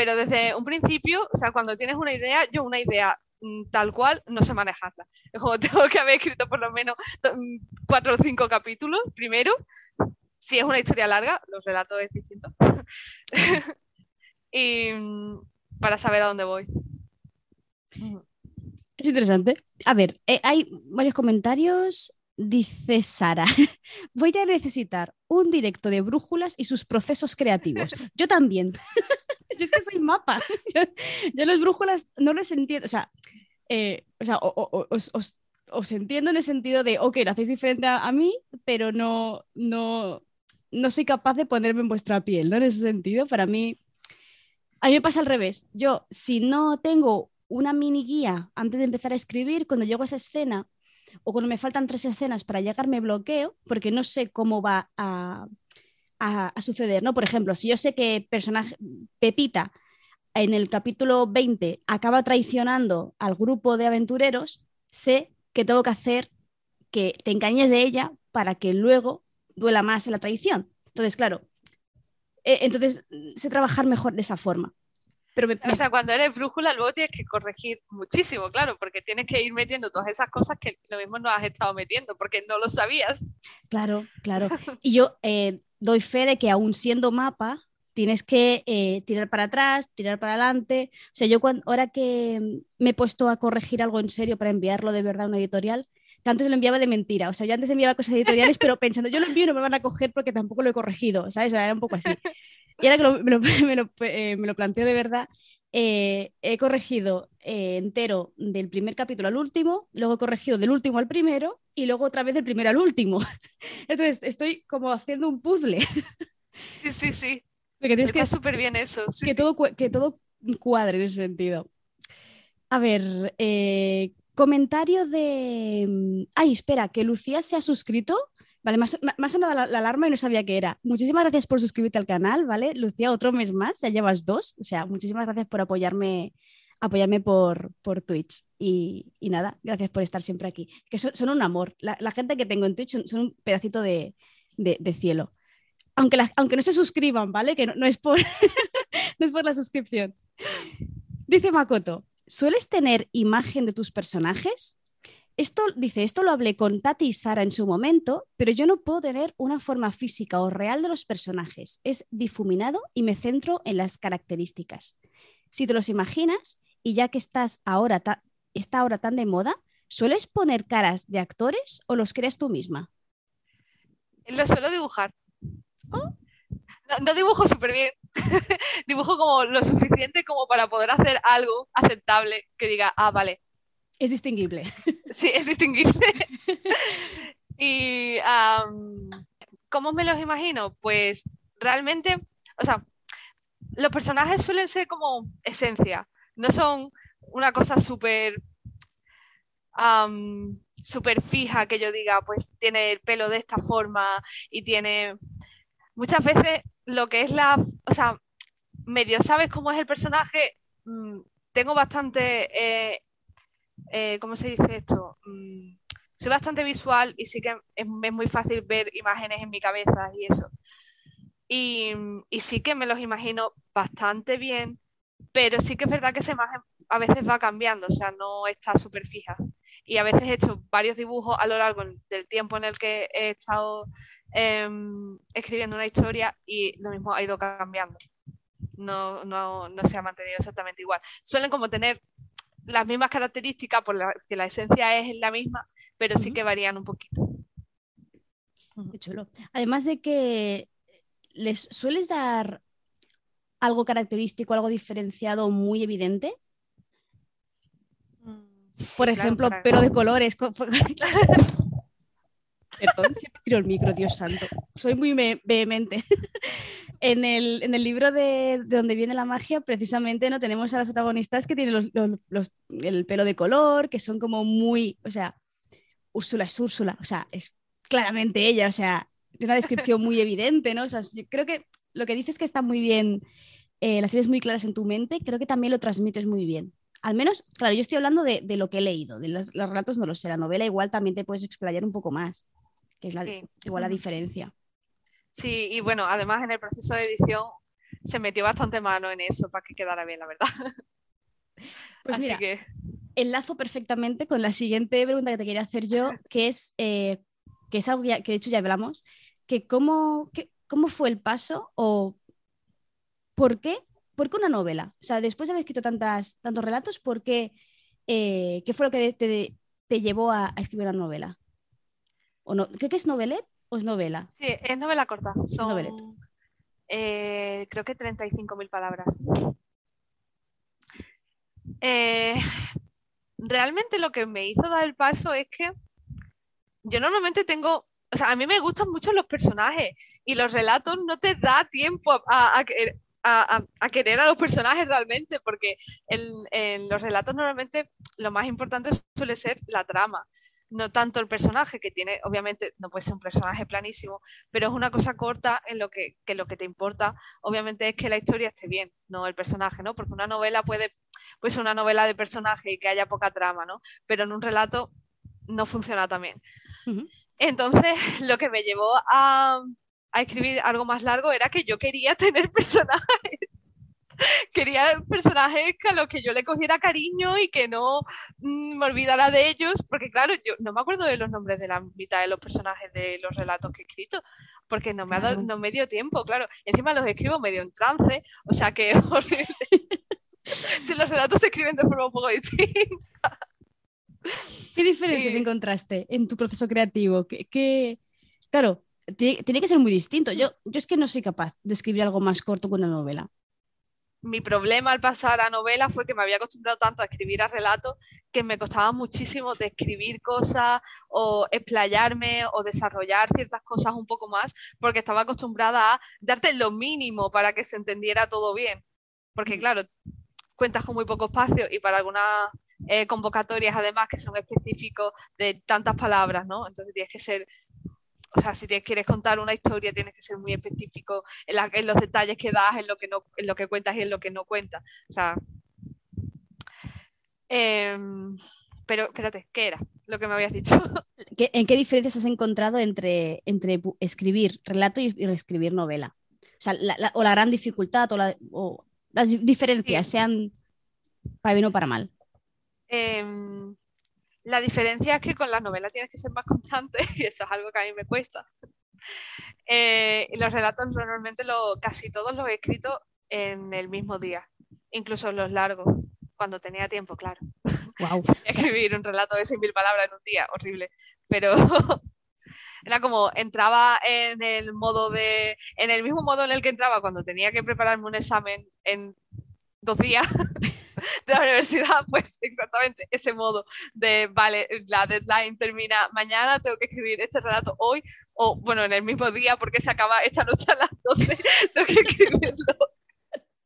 pero desde un principio, o sea, cuando tienes una idea, yo una idea mm, tal cual no sé manejarla. Es como tengo que haber escrito por lo menos mm, cuatro o cinco capítulos primero. Si es una historia larga, los relatos es distinto. y mm, para saber a dónde voy. Es interesante. A ver, eh, hay varios comentarios. Dice Sara, voy a necesitar un directo de brújulas y sus procesos creativos. Yo también. Yo es que soy mapa. Yo, los brújulas no les entiendo. O sea, eh, os, entiendo en el sentido de, ok, lo hacéis diferente a, mí, pero no, no, no soy capaz de ponerme en vuestra piel, ¿no? En ese sentido, para mí, a mí me pasa al revés. Yo, si no tengo una mini guía antes de empezar a escribir, cuando llego a esa escena o cuando me faltan tres escenas para llegar, me bloqueo porque no sé cómo va a, a, suceder, ¿no? Por ejemplo, si yo sé que personaje Pepita en el capítulo 20 acaba traicionando al grupo de aventureros, sé que tengo que hacer que te engañes de ella para que luego duela más en la traición. Entonces, claro, eh, entonces sé trabajar mejor de esa forma. Pero O sea, cuando eres brújula, luego tienes que corregir muchísimo, claro, porque tienes que ir metiendo todas esas cosas que lo mismo no has estado metiendo, porque no lo sabías. Claro, claro. Y yo eh, doy fe de que aún siendo mapa, tienes que eh, tirar para atrás, tirar para adelante. O sea, yo cuando, ahora que me he puesto a corregir algo en serio para enviarlo de verdad a una editorial, que antes lo enviaba de mentira. O sea, yo antes enviaba cosas editoriales, pero pensando, yo lo envío y no me van a coger porque tampoco lo he corregido, ¿sabes? O sea, era un poco así. Y ahora que me, lo, eh, me, lo, planteo de verdad, eh, he corregido eh, entero del primer capítulo al último, luego he corregido del último al primero y luego otra vez del primero al último. Entonces, estoy como haciendo un puzzle. Sí, sí, sí. Porque tienes Está súper bien eso. que, Todo, que todo cuadre en ese sentido. A ver, comentario de... Mm, ay, espera, que Lucía se ha suscrito Vale, me ha, sonado la, alarma y no sabía qué era. Muchísimas gracias por suscribirte al canal, ¿vale? Lucía, otro mes más, ya llevas dos. O sea, muchísimas gracias por apoyarme, apoyarme por, por Twitch. Y, nada, gracias por estar siempre aquí. Que son, un amor. La, gente que tengo en Twitch son, un pedacito de, cielo. Aunque, aunque no se suscriban, ¿vale? Que no, es por, no es por la suscripción. Dice Makoto, ¿sueles tener imagen de tus personajes? Esto, dice, esto lo hablé con Tati y Sara en su momento, pero yo no puedo tener una forma física o real de los personajes. Es difuminado y me centro en las características. Si te los imaginas, y ya que estás ahora está ahora tan de moda, ¿sueles poner caras de actores o los creas tú misma? Lo suelo dibujar. ¿Oh? No, dibujo súper bien. dibujo como lo suficiente como para poder hacer algo aceptable que diga, ah, vale, es distinguible. Sí, es distinguible. y ¿cómo me los imagino? Pues realmente, o sea, los personajes suelen ser como esencia, no son una cosa súper súper fija que yo diga, pues tiene el pelo de esta forma y tiene muchas veces lo que es la, o sea, medio sabes cómo es el personaje, mm, tengo bastante eh, eh, ¿cómo se dice esto? Mm, soy bastante visual y sí que es, muy fácil ver imágenes en mi cabeza y eso. Y, sí que me los imagino bastante bien, pero sí que es verdad que esa imagen a veces va cambiando, o sea, no está súper fija. Y a veces he hecho varios dibujos a lo largo del tiempo en el que he estado em, escribiendo una historia y lo mismo ha ido cambiando. No, no, no se ha mantenido exactamente igual. Suelen como tener las mismas características, por la que la esencia es la misma, pero sí que varían un poquito. chulo. Además de que les sueles dar algo característico, algo diferenciado muy evidente. Mm, por ejemplo, pero de colores. Perdón, siempre tiro el micro, Dios santo. Soy muy vehemente. en, el, libro de, donde viene la magia, precisamente no tenemos a las protagonistas que tienen el pelo de color, que son como muy, o sea, Úrsula es Úrsula, o sea, es claramente ella, o sea, tiene una descripción muy evidente, ¿no? O sea, yo creo que lo que dices que está muy bien, eh, las tienes muy claras en tu mente, creo que también lo transmites muy bien. Al menos, claro, yo estoy hablando de, lo que he leído, de los, relatos no lo sé, la novela igual también te puedes explayar un poco más, que es la, igual la diferencia. Sí, y bueno, además en el proceso de edición se metió bastante mano en eso para que quedara bien, la verdad. Pues Así que... enlazo perfectamente con la siguiente pregunta que te quería hacer yo, que es, eh, que es algo que, de hecho ya hablamos, que cómo, cómo fue el paso o por qué, por qué una novela. O sea, después de haber escrito tantas, tantos relatos, ¿por qué, eh, qué fue lo que te, te llevó a, escribir una novela? ¿O no? Creo que es novelet ¿O es novela? Sí, es novela corta. Son, eh, creo que 35.000 palabras. Eh, realmente lo que me hizo dar el paso es que yo normalmente tengo, o sea, a mí me gustan mucho los personajes y los relatos no te da tiempo a, a, querer a los personajes realmente, porque en, los relatos normalmente lo más importante suele ser la trama no tanto el personaje, que tiene, obviamente, no puede ser un personaje planísimo, pero es una cosa corta en lo que, lo que te importa, obviamente, es que la historia esté bien, no el personaje, ¿no? Porque una novela puede, pues una novela de personaje y que haya poca trama, ¿no? Pero en un relato no funciona tan bien. Entonces, lo que me llevó a, a escribir algo más largo era que yo quería tener personajes. quería personajes a los que yo le cogiera cariño y que no mm, me olvidara de ellos, porque claro, yo no me acuerdo de los nombres de la mitad de los personajes de los relatos que he escrito, porque no me, ha dado, no me dio tiempo, claro. Encima los escribo medio en trance, o sea que horrible. si los relatos se escriben de forma un poco distinta. ¿Qué diferencias encontraste en tu proceso creativo? ¿Qué, Claro, tiene, que ser muy distinto. Yo, yo es que no soy capaz de escribir algo más corto que una novela. Mi problema al pasar a novela fue que me había acostumbrado tanto a escribir a relatos que me costaba muchísimo de escribir cosas o explayarme o desarrollar ciertas cosas un poco más porque estaba acostumbrada a darte lo mínimo para que se entendiera todo bien. Porque mm. claro, cuentas con muy poco espacio y para algunas eh, convocatorias además que son específicos de tantas palabras, ¿no? Entonces tienes que ser o sea, si te quieres contar una historia, tienes que ser muy específico en, los detalles que das, en lo que, no, en lo que cuentas y en lo que no cuentas. O sea. Em, pero espérate, ¿qué era lo que me habías dicho? ¿En qué diferencias has encontrado entre, entre escribir relato y, escribir novela? O sea, la, o la gran dificultad o, las diferencias, sean para bien o para mal. Eh, la diferencia es que con las novelas tienes que ser más constante y eso es algo que a mí me cuesta. Eh, los relatos normalmente lo, casi todos los he escrito en el mismo día, incluso los largos, cuando tenía tiempo, claro. Wow. Escribir un relato de 6.000 palabras en un día, horrible. Pero era como entraba en el modo de, en el mismo modo en el que entraba cuando tenía que prepararme un examen en dos días. de la universidad, pues exactamente ese modo de, vale, la deadline termina mañana, tengo que escribir este relato hoy, o bueno, en el mismo día, porque se acaba esta noche a las 12, tengo que escribirlo.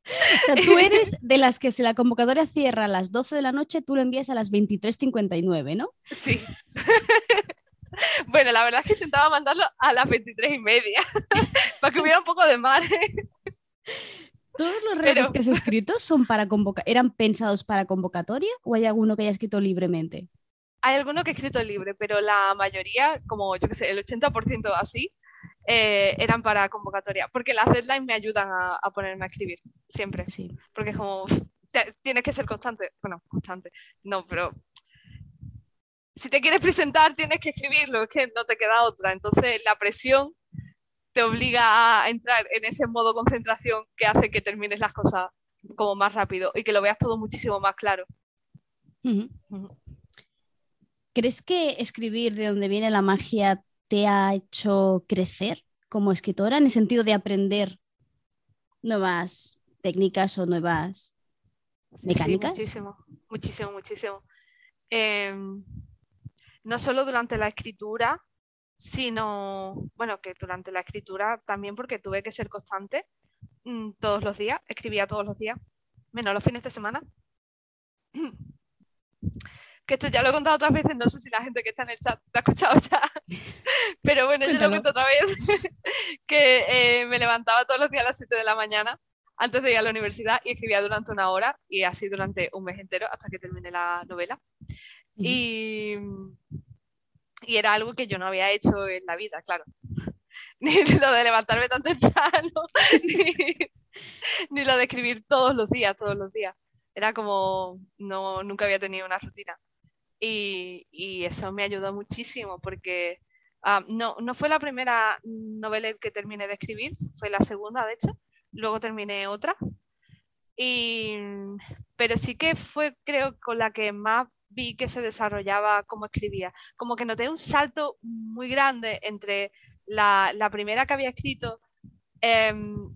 O sea, tú eres de las que si la convocatoria cierra a las 12 de la noche, tú lo envías a las 23.59, ¿no? Sí. Bueno, la verdad es que intentaba mandarlo a las 23 y media, para que hubiera un poco de mar. ¿Todos los relatos que has escrito son para eran pensados para convocatoria o hay alguno que haya escrito libremente? Hay alguno que he escrito libre, pero la mayoría, como yo que sé, el 80% así, eh, eran para convocatoria. Porque las deadlines me ayudan a, ponerme a escribir, siempre. Sí. Porque es como, tienes que ser constante. Bueno, constante. No, pero si te quieres presentar, tienes que escribirlo, es que no te queda otra. Entonces, la presión te obliga a entrar en ese modo concentración que hace que termines las cosas como más rápido y que lo veas todo muchísimo más claro. ¿Crees que escribir de donde viene la magia te ha hecho crecer como escritora en el sentido de aprender nuevas técnicas o nuevas mecánicas? Sí, muchísimo, muchísimo, muchísimo. Em, no solo durante la escritura, sino, bueno, que durante la escritura también porque tuve que ser constante mm, todos los días, escribía todos los días, menos los fines de semana. que esto ya lo he contado otras veces, no sé si la gente que está en el chat lo ha escuchado ya, pero bueno, yo lo cuento otra vez, que eh, me levantaba todos los días a las 7 de la mañana antes de ir a la universidad y escribía durante una hora y así durante un mes entero hasta que terminé la novela. Y y era algo que yo no había hecho en la vida, claro. Ni lo de levantarme tan temprano, ni, lo de escribir todos los días, todos los días. Era como, no, nunca había tenido una rutina. Y, y eso me ayudó muchísimo porque ah, no, no fue la primera novela que terminé de escribir, fue la segunda, de hecho. Luego terminé otra. Y, pero sí que fue, creo, con la que más vi que se desarrollaba como escribía. Como que noté un salto muy grande entre la, primera que había escrito, em,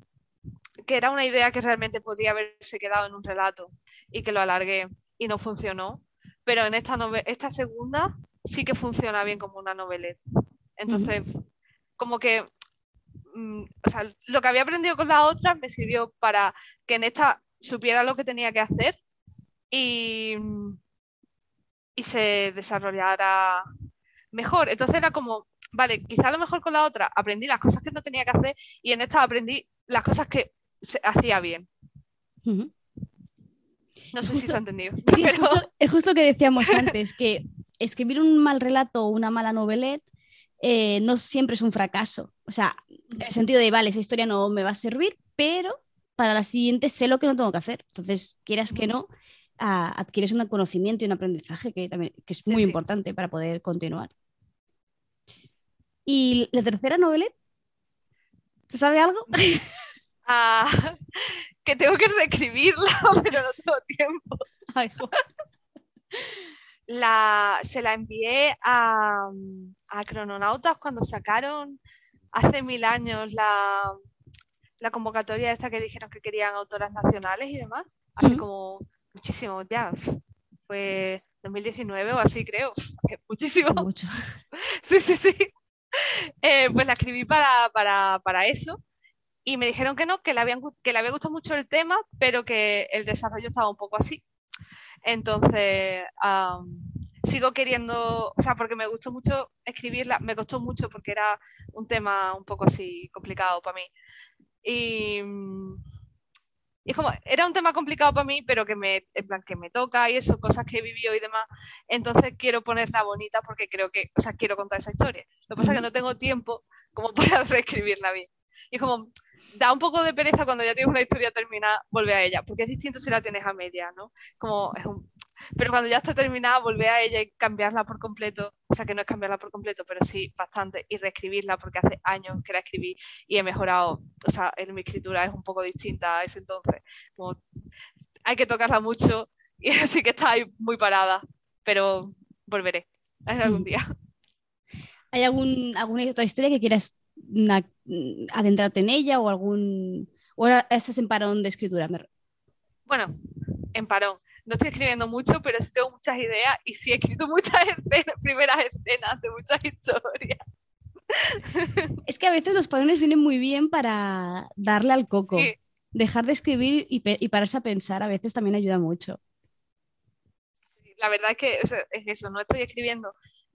que era una idea que realmente podría haberse quedado en un relato y que lo alargué y no funcionó. Pero en esta, esta segunda sí que funciona bien como una noveleta. Entonces, como que mm, lo que había aprendido con la otra me sirvió para que en esta supiera lo que tenía que hacer y, y se desarrollara mejor. Entonces era como, vale, quizá a lo mejor con la otra aprendí las cosas que no tenía que hacer y en esta aprendí las cosas que se hacía bien. No sé si se ha entendido. Sí, es, justo, lo que decíamos antes, que escribir un mal relato o una mala novelette eh, no siempre es un fracaso. O sea, en el sentido de, vale, esa historia no me va a servir, pero para la siguiente sé lo que no tengo que hacer. Entonces, quieras que no, adquieres un conocimiento y un aprendizaje que, también, que es muy importante para poder continuar. Y la tercera novela, ¿te sabe algo? Ah, que tengo que reescribirla, pero no tengo tiempo. la, se la envié a, a Crononautas cuando sacaron hace mil años la, la convocatoria esta que dijeron que querían autoras nacionales y demás. Hace como muchísimo ya. Fue 2019 o así, creo. Muchísimo. Mucho. Sí, sí, sí. Eh, pues la escribí para, para, para, eso y me dijeron que no, que le, habían, que le había gustado mucho el tema, pero que el desarrollo estaba un poco así. Entonces, sigo queriendo, o sea, porque me gustó mucho escribirla, me costó mucho porque era un tema un poco así complicado para mí. Y, y es como, era un tema complicado para mí, pero que me, en plan, que me toca y eso, cosas que he vivido y demás. Entonces quiero ponerla bonita porque creo que, o sea, quiero contar esa historia. Lo que pasa es que no tengo tiempo como para reescribirla bien. Y es como, da un poco de pereza cuando ya tienes una historia terminada, volver a ella, porque es distinto si la tienes a media, ¿no? Como es un, pero cuando ya está terminada, volver a ella y cambiarla por completo, o sea que no es cambiarla por completo, pero sí bastante, y reescribirla porque hace años que la escribí y he mejorado, o sea, en mi escritura es un poco distinta a ese entonces, como hay que tocarla mucho y así que está ahí muy parada, pero volveré algún mm. día. ¿Hay algún, alguna otra historia que quieras adentrarte en ella o algún... ¿O estás en parón de escritura? Bueno, en parón no estoy escribiendo mucho, pero sí tengo muchas ideas y sí he escrito muchas primeras escenas de muchas historias. Es que a veces los parones vienen muy bien para darle al coco. Dejar de escribir y, y, pararse a pensar a veces también ayuda mucho. la verdad es que es eso, no estoy escribiendo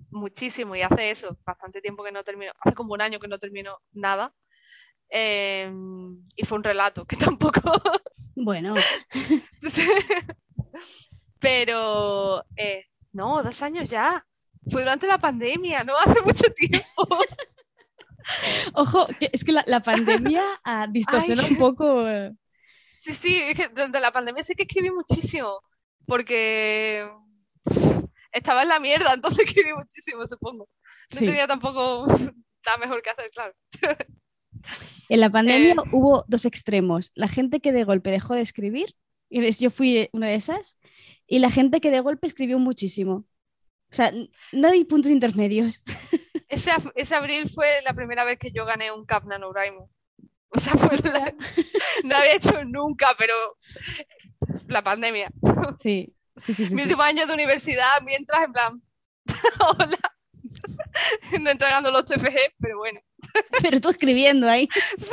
muchísimo y hace eso, bastante tiempo que no termino, hace como un año que no termino nada. Em, y fue un relato que tampoco... Bueno. Pero, eh, no, dos años ya. Fue durante la pandemia, no hace mucho tiempo. Ojo, es que la, pandemia ha distorsionado un poco. Eh. Sí, sí, es que durante la pandemia sí que escribí muchísimo, porque estaba en la mierda, entonces escribí muchísimo, supongo. No tenía tampoco nada mejor que hacer, claro. En la pandemia eh. hubo dos extremos. La gente que de golpe dejó de escribir yo fui una de esas. Y la gente que de golpe escribió muchísimo. O sea, no hay puntos intermedios. Ese, ese abril fue la primera vez que yo gané un Cap NaNoWriMo. O sea, fue no había hecho nunca, pero la pandemia. Sí, sí, sí. Mi último año de universidad, mientras, en plan, hola, no entregando los TFG, pero bueno. Pero tú escribiendo ahí. Sí.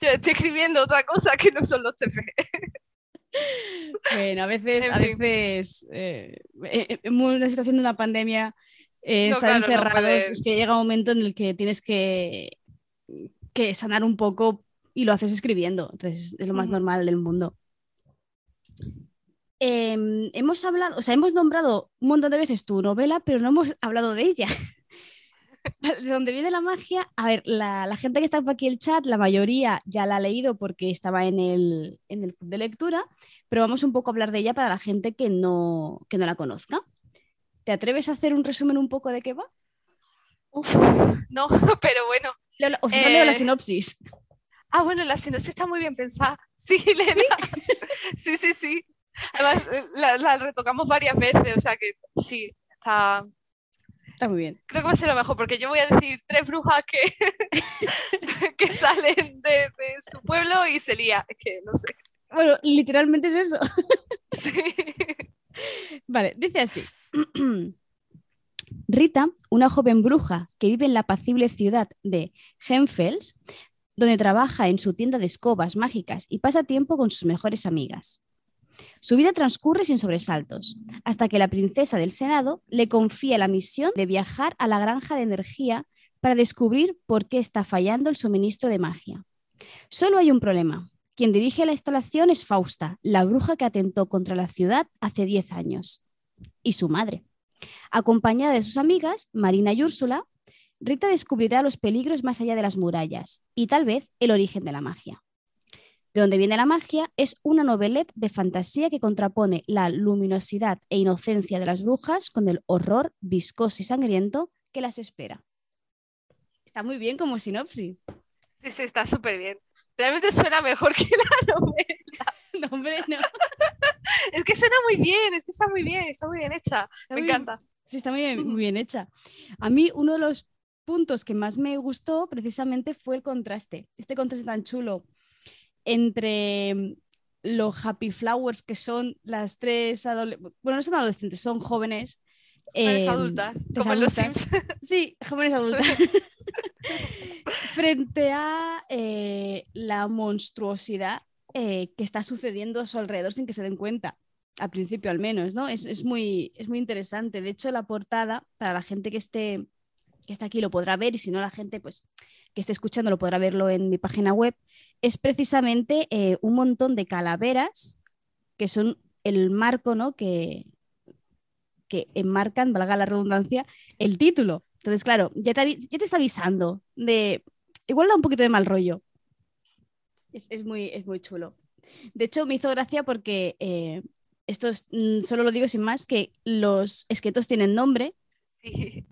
Yo estoy escribiendo otra cosa que no son los TFG. Bueno, a veces, a veces eh, eh, en una situación de una pandemia, eh, estar encerrados, es que llega un momento en el que tienes que, que sanar un poco y lo haces escribiendo. Entonces es lo más normal del mundo. Em, hemos hablado, o sea, hemos nombrado un montón de veces tu novela, pero no hemos hablado de ella. de dónde viene la magia, a ver, la, gente que está por aquí en el chat, la mayoría ya la ha leído porque estaba en el, en el club de lectura, pero vamos un poco a hablar de ella para la gente que no, que no la conozca. ¿Te atreves a hacer un resumen un poco de qué va? Uf, no, pero bueno. o sea, leo la eh, sinopsis. Ah, bueno, la sinopsis está muy bien pensada. Sí, Lena. Sí, sí, sí. Además, eh, la, la retocamos varias veces, o sea que sí, está, Está muy bien. Creo que va a ser lo mejor, porque yo voy a decir tres brujas que, que salen de, su pueblo y se lía. Es que no sé. Bueno, literalmente es eso. sí. Vale, dice así. Rita, una joven bruja que vive en la apacible ciudad de Henfels, donde trabaja en su tienda de escobas mágicas y pasa tiempo con sus mejores amigas. Su vida transcurre sin sobresaltos, hasta que la princesa del Senado le confía la misión de viajar a la granja de energía para descubrir por qué está fallando el suministro de magia. Solo hay un problema. Quien dirige la instalación es Fausta, la bruja que atentó contra la ciudad hace 10 años, y su madre. Acompañada de sus amigas, Marina y Úrsula, Rita descubrirá los peligros más allá de las murallas y tal vez el origen de la magia. De donde viene la magia, es una novelette de fantasía que contrapone la luminosidad e inocencia de las brujas con el horror viscoso y sangriento que las espera. Está muy bien como sinopsis. Sí, sí, está súper bien. Realmente suena mejor que la novela. No, hombre, no. Es que suena muy bien, es que está muy bien, está muy bien hecha. Está Me encanta. Sí, está muy bien, muy bien hecha. A mí uno de los puntos que más me gustó precisamente fue el contraste. Este contraste tan chulo entre los happy flowers que son las tres adolescentes, bueno, no son adolescentes, son jóvenes. Jóvenes eh, adultas, como en los. Sims. Sí, jóvenes adultas. Frente a eh, la monstruosidad eh, que está sucediendo a su alrededor sin que se den cuenta. Al principio, al menos, ¿no? Es, es muy, es muy interesante. De hecho, la portada, para la gente que esté, que está aquí, lo podrá ver, y si no, la gente pues, que esté escuchando lo podrá verlo en mi página web, es precisamente eh, un montón de calaveras que son el marco, ¿no? Que, que enmarcan, valga la redundancia, el título. Entonces, claro, ya te, ya te está avisando de... Igual da un poquito de mal rollo. Es, es muy, es muy chulo. De hecho, me hizo gracia porque eh, esto es- mm, solo lo digo sin más, que los esquetos tienen nombre Sí.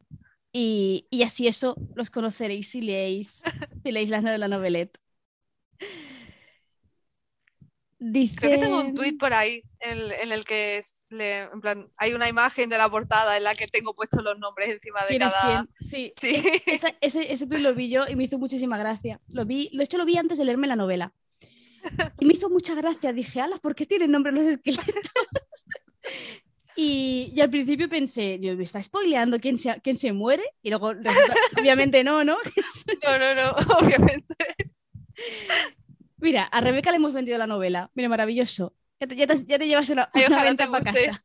y, y así eso los conoceréis si leéis, si leéis la, la novelette. Dice... Creo que tengo un tuit por ahí en, el- en el que es- le- en plan, hay una imagen de la portada en la que tengo puestos los nombres encima de ¿Quién es cada. quién? Sí, Sí. Esa- ese, ese tuit lo vi yo y me hizo muchísima gracia. Lo vi, de hecho lo vi antes de leerme la novela. Y me hizo mucha gracia. Dije, ala, ¿por qué tienen nombre los esqueletos? Y, y al principio pensé, Dios, me está spoileando quién se, quién se muere. Y luego, resulta- obviamente no, ¿no? No, no, no, obviamente. Mira, a Rebeca le hemos vendido la novela. Mira, maravilloso. Ya te, ya te- ya te llevas una, Ay, una venta para casa.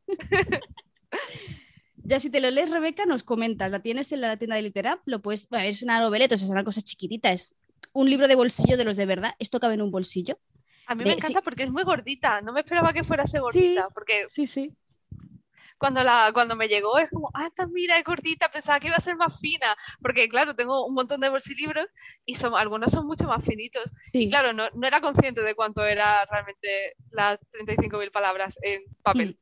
Ya si te lo lees, Rebeca, nos comentas. La tienes en la tienda de Literap, lo puedes. Bueno, es una noveleta, o sea, es una cosa chiquitita. Es un libro de bolsillo de los de verdad. Esto cabe en un bolsillo. A mí De- me encanta porque es muy gordita. No me esperaba que fuera así gordita. Porque Sí, sí. Cuando, la, cuando me llegó es como, ah, esta mira, es gordita. Pensaba que iba a ser más fina. Porque, claro, tengo un montón de bolsilibros y son, algunos son mucho más finitos. sí. Y claro, no, no era consciente de cuánto era realmente las 35.000 palabras en papel.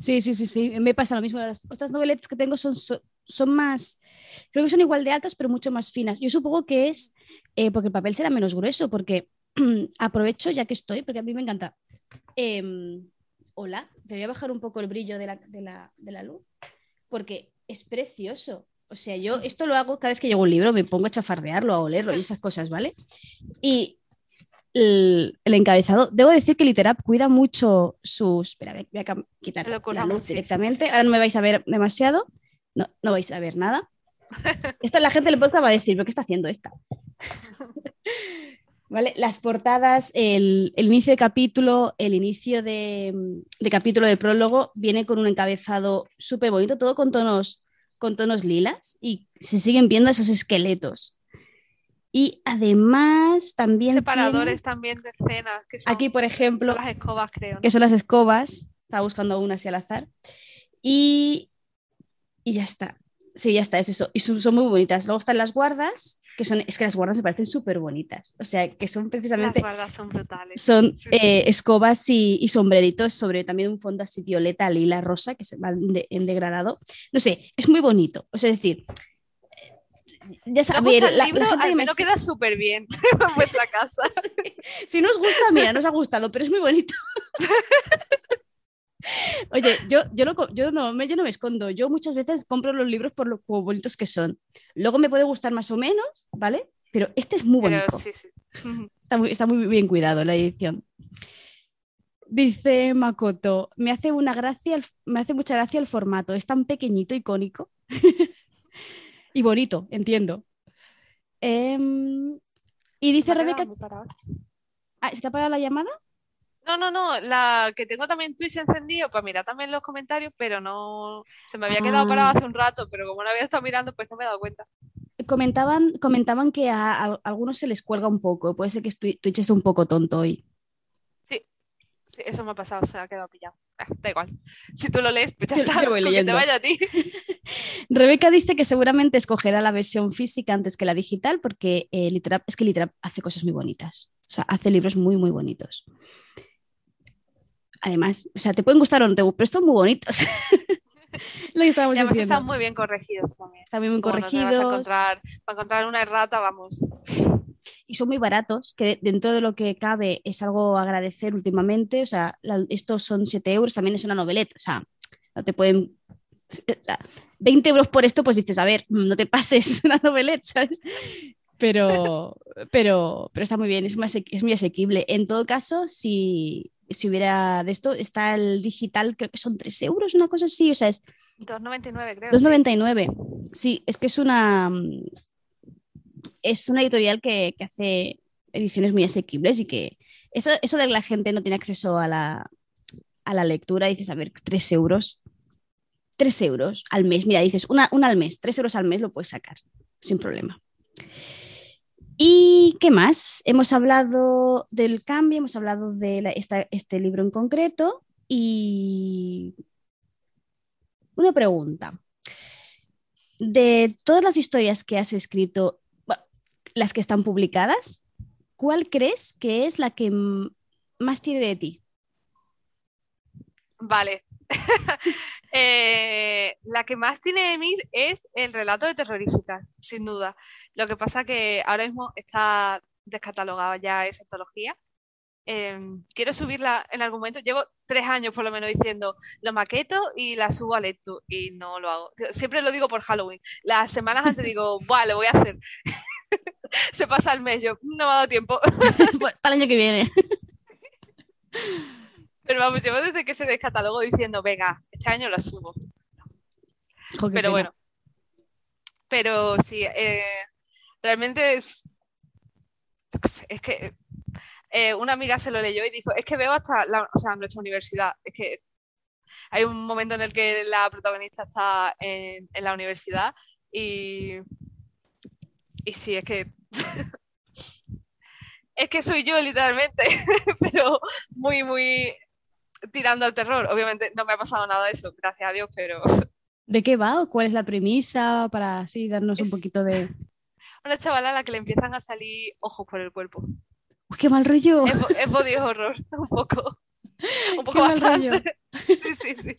Sí, sí, sí, sí. Me pasa lo mismo. Las otras noveletas que tengo son, son, más, creo que son igual de altas, pero mucho más finas. Yo supongo que es eh, porque el papel será menos grueso, porque aprovecho ya que estoy, porque a mí me encanta. Em, hola, te voy a bajar un poco el brillo de la, de la- de la luz, porque es precioso. O sea, yo esto lo hago cada vez que llego un libro, me pongo a chafardearlo, a olerlo y esas cosas, ¿vale? Y el, el encabezado, debo decir que Literap cuida mucho sus... Espera, voy a- voy a cam- quitar la luz sí, sí. directamente. Ahora no me vais a ver demasiado. No, no vais a ver nada. Esto la gente del podcast va a decir, ¿pero qué está haciendo esta? ¿Vale? Las portadas, el, el inicio de capítulo, el inicio de, de capítulo de prólogo viene con un encabezado súper bonito, todo con tonos, con tonos lilas y se siguen viendo esos esqueletos. Y además también Separadores también de escenas. Que son, aquí, por ejemplo, son las escobas, creo. ¿no? que son las escobas. Estaba buscando una así al azar. Y, y ya está. Sí, ya está, es eso. Y son, son muy bonitas. Luego están las guardas, que son, es que las guardas me parecen súper bonitas. O sea, que son Las precisamente, guardas son brutales. son Sí, sí. eh, escobas y, y sombreritos sobre también un fondo así violeta, lila, rosa, que se va en, de- en degradado. No sé, es muy bonito. O sea, es decir, eh, ya ¿Te sabéis, la- la gente Al me menos queda súper bien en vuestra casa. Si no os gusta, mira, no os ha gustado, pero es muy bonito. Oye, yo, yo, lo co- yo, no, me- yo no me escondo. Yo muchas veces compro los libros por lo bonitos que son. Luego me puede gustar más o menos, ¿vale? Pero este es muy Pero bonito. sí, sí. Está, muy, está muy bien cuidado la edición. Dice Makoto, me hace una gracia, el- me hace mucha gracia el formato. Es tan pequeñito, icónico. y bonito, entiendo. Em, y dice Rebeca, ah, ¿se te ha parado la llamada? No, no, no, la que tengo también Twitch encendido para mirar también los comentarios, pero no, se me había quedado Ah. parado hace un rato, pero como no había estado mirando, pues no me he dado cuenta. comentaban, comentaban que a, a algunos se les cuelga un poco. Puede ser que Twi- Twitch esté un poco tonto hoy. Sí, eso me ha pasado, se ha quedado pillado. Ah, da igual. Si tú lo lees, pues ya Yo- está. yo voy con que te vaya a ti. Rebeca dice que seguramente escogerá la versión física antes que la digital porque eh, Literap, es que Literap hace cosas muy bonitas. O sea, hace libros muy, muy bonitos. Además, o sea, te pueden gustar o no te gustan, pero están muy bonitos. Lo que estábamos Y además diciendo. están muy bien corregidos también. Están muy bien Como corregidos vas a encontrar, para encontrar una errata, vamos. y son muy baratos, que dentro de lo que cabe es algo a agradecer últimamente. O sea, la- estos son 7 euros, también es una noveleta. O sea, no te pueden... 20 euros por esto, pues dices, a ver, no te pases una noveleta, ¿sabes? Pero, pero, pero está muy bien, es muy, es muy asequible. En todo caso, si, si hubiera de esto, está el digital, creo que son 3 euros, una cosa así, o sea, es 2,99 creo. sí. 2,99. Sí, es que es una, es una editorial que, que hace ediciones muy asequibles y que eso, eso de que la gente no tiene acceso a la, a la lectura, dices, a ver, 3 euros. 3 euros al mes. Mira, dices, una, una al mes, 3 euros al mes lo puedes sacar sin problema. ¿Y qué más? Hemos hablado del cambio, hemos hablado de este libro en concreto y una pregunta. De todas las historias que has escrito, las que están publicadas, ¿cuál crees que es la que más tiene de ti? Vale. Eh, la que más tiene de mí es el relato de terroríficas, sin duda. Lo que pasa que ahora mismo está descatalogada ya esa antología. Eh, quiero subirla en algún momento. Llevo tres años por lo menos diciendo lo maqueto y la subo a Lectu y no lo hago. Siempre lo digo por Halloween. Las semanas antes digo, ¡buah, lo voy a hacer! Se pasa el mes, yo no me ha dado tiempo. Para el año que viene. Pero vamos, llevo desde que se descatalogó diciendo, venga, este año la subo. Pero bueno. Pero sí, eh, realmente es. es que eh, una amiga se lo leyó y dijo, es que veo hasta la, o sea, nuestra universidad. Es que hay un momento en el que la protagonista está en, en la universidad y. Y sí, es que. Es que soy yo, literalmente, pero muy, muy tirando al terror. Obviamente no me ha pasado nada de eso, gracias a Dios, pero ¿De qué va o cuál es la premisa para así darnos un poquito de... una chavala a la que le empiezan a salir ojos por el cuerpo. Uy, qué mal rollo. Es, es body horror, un poco. Un poco Qué mal rollo. bastante. Sí, sí, sí.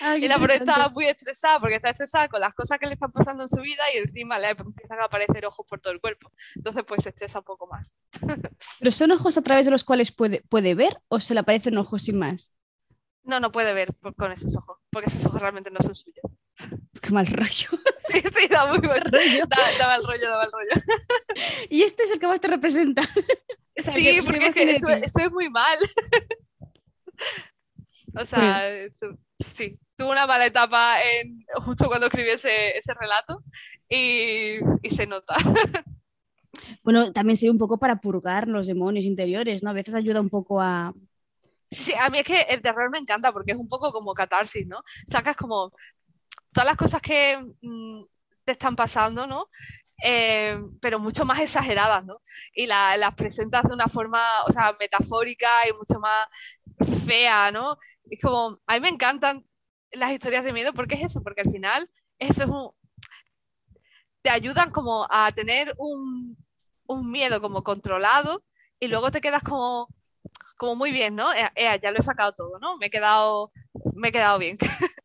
Qué Y la pobre está muy estresada porque está estresada con las cosas que le están pasando en su vida y encima le empiezan a aparecer ojos por todo el cuerpo. Entonces, pues se estresa un poco más. ¿Pero son ojos a través de los cuales puede, puede ver o se le aparecen ojos sin más? No, no puede ver por- con esos ojos, porque esos ojos realmente no son suyos. Qué mal rollo. Sí, sí, da muy buen rollo. Da, da mal rollo, da mal rollo. Y este es el que más te representa. O sea, Sí, que- que porque es que ti. estoy muy mal. O sea, tu- sí, tuve una mala etapa en, justo cuando escribí ese, ese relato y, y se nota. Bueno, también sirve un poco para purgar los demonios interiores, ¿no? A veces ayuda un poco a... Sí, a mí es que el terror me encanta porque es un poco como catarsis, ¿no? Sacas como todas las cosas que mm, te están pasando, ¿no? Eh, pero mucho más exageradas, ¿no? Y la- las presentas de una forma, o sea, metafórica y mucho más fea, ¿no? Es como, a mí me encantan las historias de miedo porque es eso, porque al final eso es un... te ayudan como a tener un, un miedo como controlado y luego te quedas como, como muy bien, ¿no? Ea, ea, ya lo he sacado todo, ¿no? Me he quedado, me he quedado bien.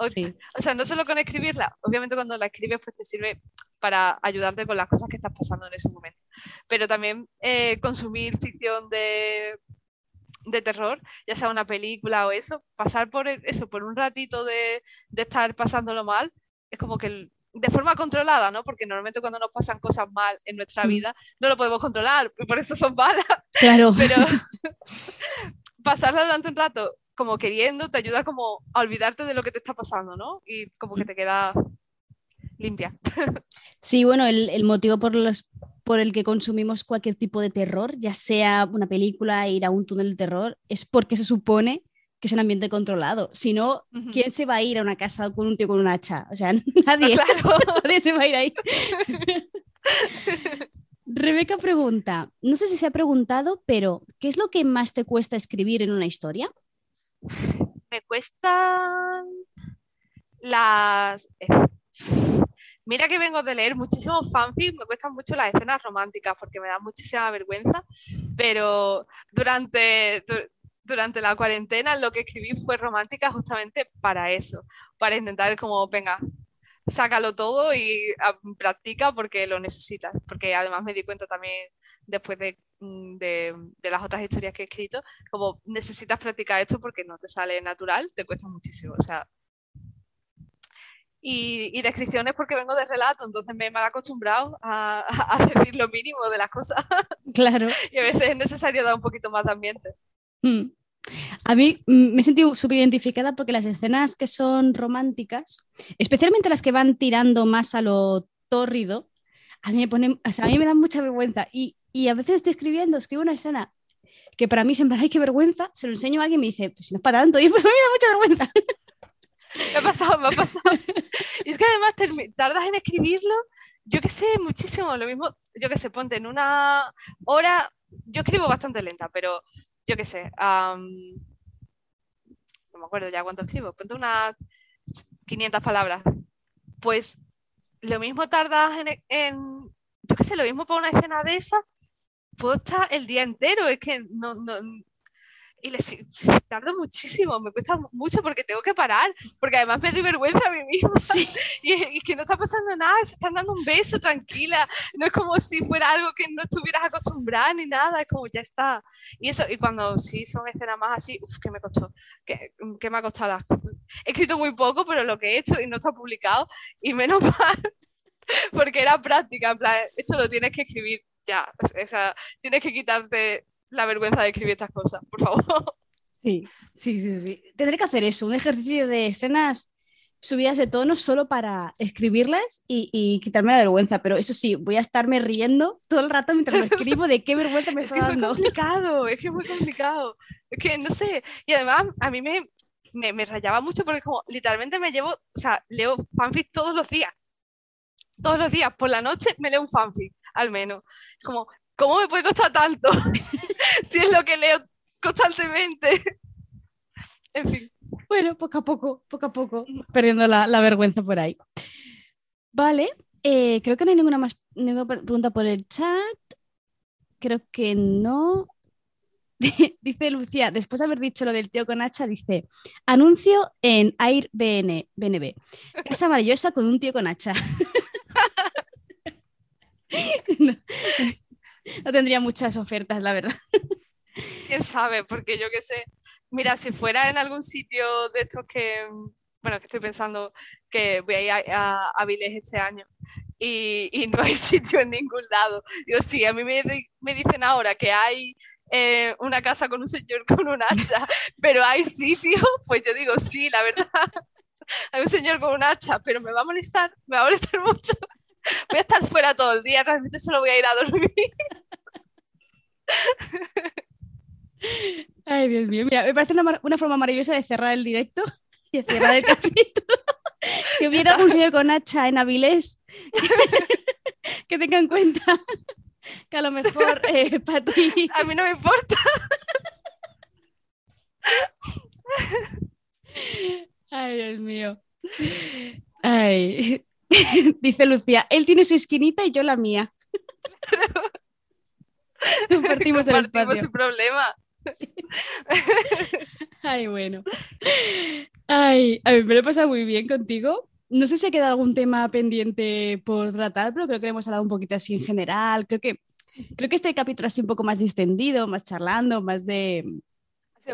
o, Sí. o sea, no solo con escribirla, obviamente cuando la escribes pues te sirve para ayudarte con las cosas que estás pasando en ese momento, pero también eh, consumir ficción de, de terror, ya sea una película o eso, pasar por eso, por un ratito de, de estar pasándolo mal, es como que el- de forma controlada, ¿no? Porque normalmente cuando nos pasan cosas mal en nuestra Mm. vida no lo podemos controlar, por eso son malas, Claro. pero pasarla durante un rato como queriendo te ayuda como a olvidarte de lo que te está pasando, ¿no? Y como que te queda limpia. Sí, bueno, el, el motivo por, los, por el que consumimos cualquier tipo de terror, ya sea una película, ir a un túnel de terror, es porque se supone que es un ambiente controlado. Si no. ¿quién se va a ir a una casa con un tío con un hacha? O sea, nadie, Claro. nadie se va a ir ahí. Rebeca pregunta, no sé si se ha preguntado, pero ¿qué es lo que más te cuesta escribir en una historia? Me cuestan las... Mira que vengo de leer muchísimos fanfics, me cuestan mucho las escenas románticas porque me da muchísima vergüenza, pero durante, durante la cuarentena lo que escribí fue romántica justamente para eso, para intentar como, venga, sácalo todo y ah, practica porque lo necesitas, porque además me di cuenta también después mm, de, de, las otras historias que he escrito, como necesitas practicar esto porque no te sale natural, te cuesta muchísimo, o sea, y, descripciones porque vengo de relato, entonces me he mal acostumbrado a, a, decir lo mínimo de las cosas. Claro. y a veces es necesario dar un poquito más de ambiente. Mm. A mí mm, me he sentido súper identificada porque las escenas que son románticas, especialmente las que van tirando más a lo tórrido, a mí me ponen, a mí me dan mucha vergüenza. Y, y a veces estoy escribiendo, escribo una escena que para mí siempre, ay, qué vergüenza, se lo enseño a alguien y me dice, pues si no es para tanto, y pues a mí me da mucha vergüenza. Me ha pasado, me ha pasado. Y es que además tardas en escribirlo, yo que sé, muchísimo. Lo mismo, yo que sé, ponte en una hora. Yo escribo bastante lenta, pero yo que sé. no me acuerdo ya cuánto escribo. Ponte unas 500 palabras. Pues lo mismo tardas en, yo qué sé, lo mismo para una escena de esa, puedo estar el día entero, es que no, y les tardo muchísimo, me cuesta mucho porque tengo que parar, porque además me doy vergüenza a mí misma y, que no está pasando nada, se están dando un beso tranquila, no es como si fuera algo que no estuvieras acostumbrada ni nada, es como ya está. Y eso, y cuando sí son escenas más así, uff, que me costó, que, que me ha costado. He escrito muy poco, pero lo que he hecho y no está publicado, y menos mal, porque era práctica, en plan, esto lo tienes que escribir ya, o sea, tienes que quitarte la vergüenza de escribir estas cosas, por favor. Sí, sí, sí, sí. Tendré que hacer eso, un ejercicio de escenas subidas de tono solo para escribirlas y, quitarme la vergüenza. Pero eso sí, voy a estarme riendo todo el rato mientras lo escribo de qué vergüenza me está es que Es complicado, es que es muy complicado. Es que no sé. Y además, a mí me, me, me rayaba mucho porque, como literalmente me llevo, o sea, leo fanfic todos los días. Todos los días, por la noche me leo un fanfic, al menos. Como, ¿cómo me puede costar tanto? si es lo que leo constantemente. en fin. Bueno, poco a poco, poco a poco, perdiendo la, vergüenza por ahí. Vale, eh, creo que no hay ninguna más ninguna pregunta por el chat. Creo que no. dice Lucía, después de haber dicho lo del tío con hacha, dice, anuncio en Airbnb, BNB. Casa maravillosa con un tío con hacha. no tendría muchas ofertas, la verdad. ¿Quién sabe? Porque yo qué sé. Mira, si fuera en algún sitio de estos que, bueno, estoy pensando que voy a ir a, a, este año y, no hay sitio en ningún lado. Digo, sí, a mí me, me dicen ahora que hay eh, una casa con un señor con un hacha, pero hay sitio, pues yo digo, sí, la verdad. hay un señor con un hacha, pero me va a molestar, me va a molestar mucho. Voy a estar fuera todo el día, realmente solo voy a ir a dormir. Ay, Dios mío, mira, me parece una, forma maravillosa de cerrar el directo y de cerrar el capítulo. si hubiera un señor con hacha en Avilés, que tenga en cuenta que a lo mejor eh, para ti. A mí no me importa. Ay, Dios mío. Ay. Dice Lucía, él tiene su esquinita y yo la mía. Compartimos, el su problema. Ay, bueno. Ay, a mí me lo he pasado muy bien contigo. No sé si ha quedado algún tema pendiente por tratar, pero creo que hemos hablado un poquito así en general. Creo que, creo que este capítulo así un poco más distendido, más charlando, más de...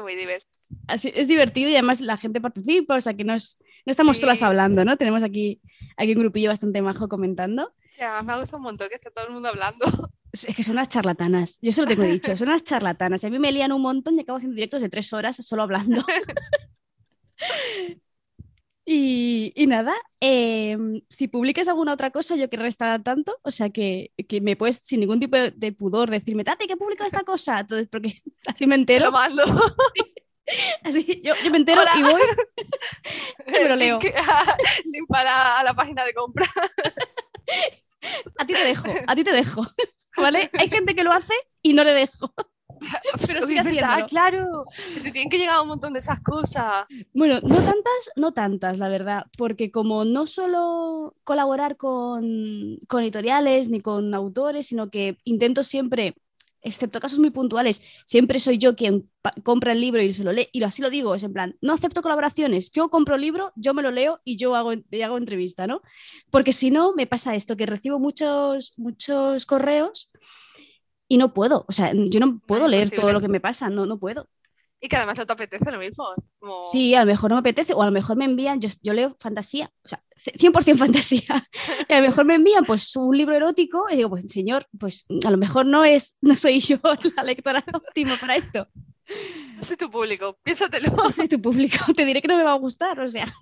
Muy divertido. Así, es divertido y además la gente participa, o sea que no, es, no estamos solas hablando, ¿no? Tenemos aquí, aquí un grupillo bastante majo comentando. Sí, además me ha gustado un montón que esté todo el mundo hablando. Es que son unas charlatanas, yo se lo tengo dicho, son unas charlatanas. A mí me lían un montón y acabo haciendo directos de tres horas solo hablando. y, y, nada, em, si publicas alguna otra cosa, yo que restar tanto, o sea que, que, me puedes sin ningún tipo de, pudor decirme, Tati, que he publicado esta cosa, entonces porque así me entero. Lo mando. Así, yo, yo me entero y voy y me lo leo. Limpar a la página de compra. A ti te dejo, a ti te dejo. ¿Vale? Hay gente que lo hace y no le dejo. pero sí, es verdad, claro, te tienen que llegar un montón de esas cosas. Bueno, no tantas, no tantas, la verdad, porque como no suelo colaborar con, con editoriales ni con autores, sino que intento siempre excepto casos muy puntuales, siempre soy yo quien compra el libro y se lo lee, y así lo digo, es en plan, no acepto colaboraciones, yo compro el libro, yo me lo leo y yo hago, hago entrevista, ¿no? Porque si no, me pasa esto, que recibo muchos, muchos correos y no puedo, o sea, yo no puedo leer todo lo que me pasa, no, no puedo. Y que además no te apetece lo mismo. Sí, a lo mejor no me apetece, o a lo mejor me envían, yo, yo leo fantasía, o sea, 100% fantasía. Y a lo mejor me envían pues un libro erótico y digo, pues señor, pues a lo mejor no es, no soy yo la lectora óptima para esto. No soy tu público, piénsatelo. No soy tu público, te diré que no me va a gustar, o sea.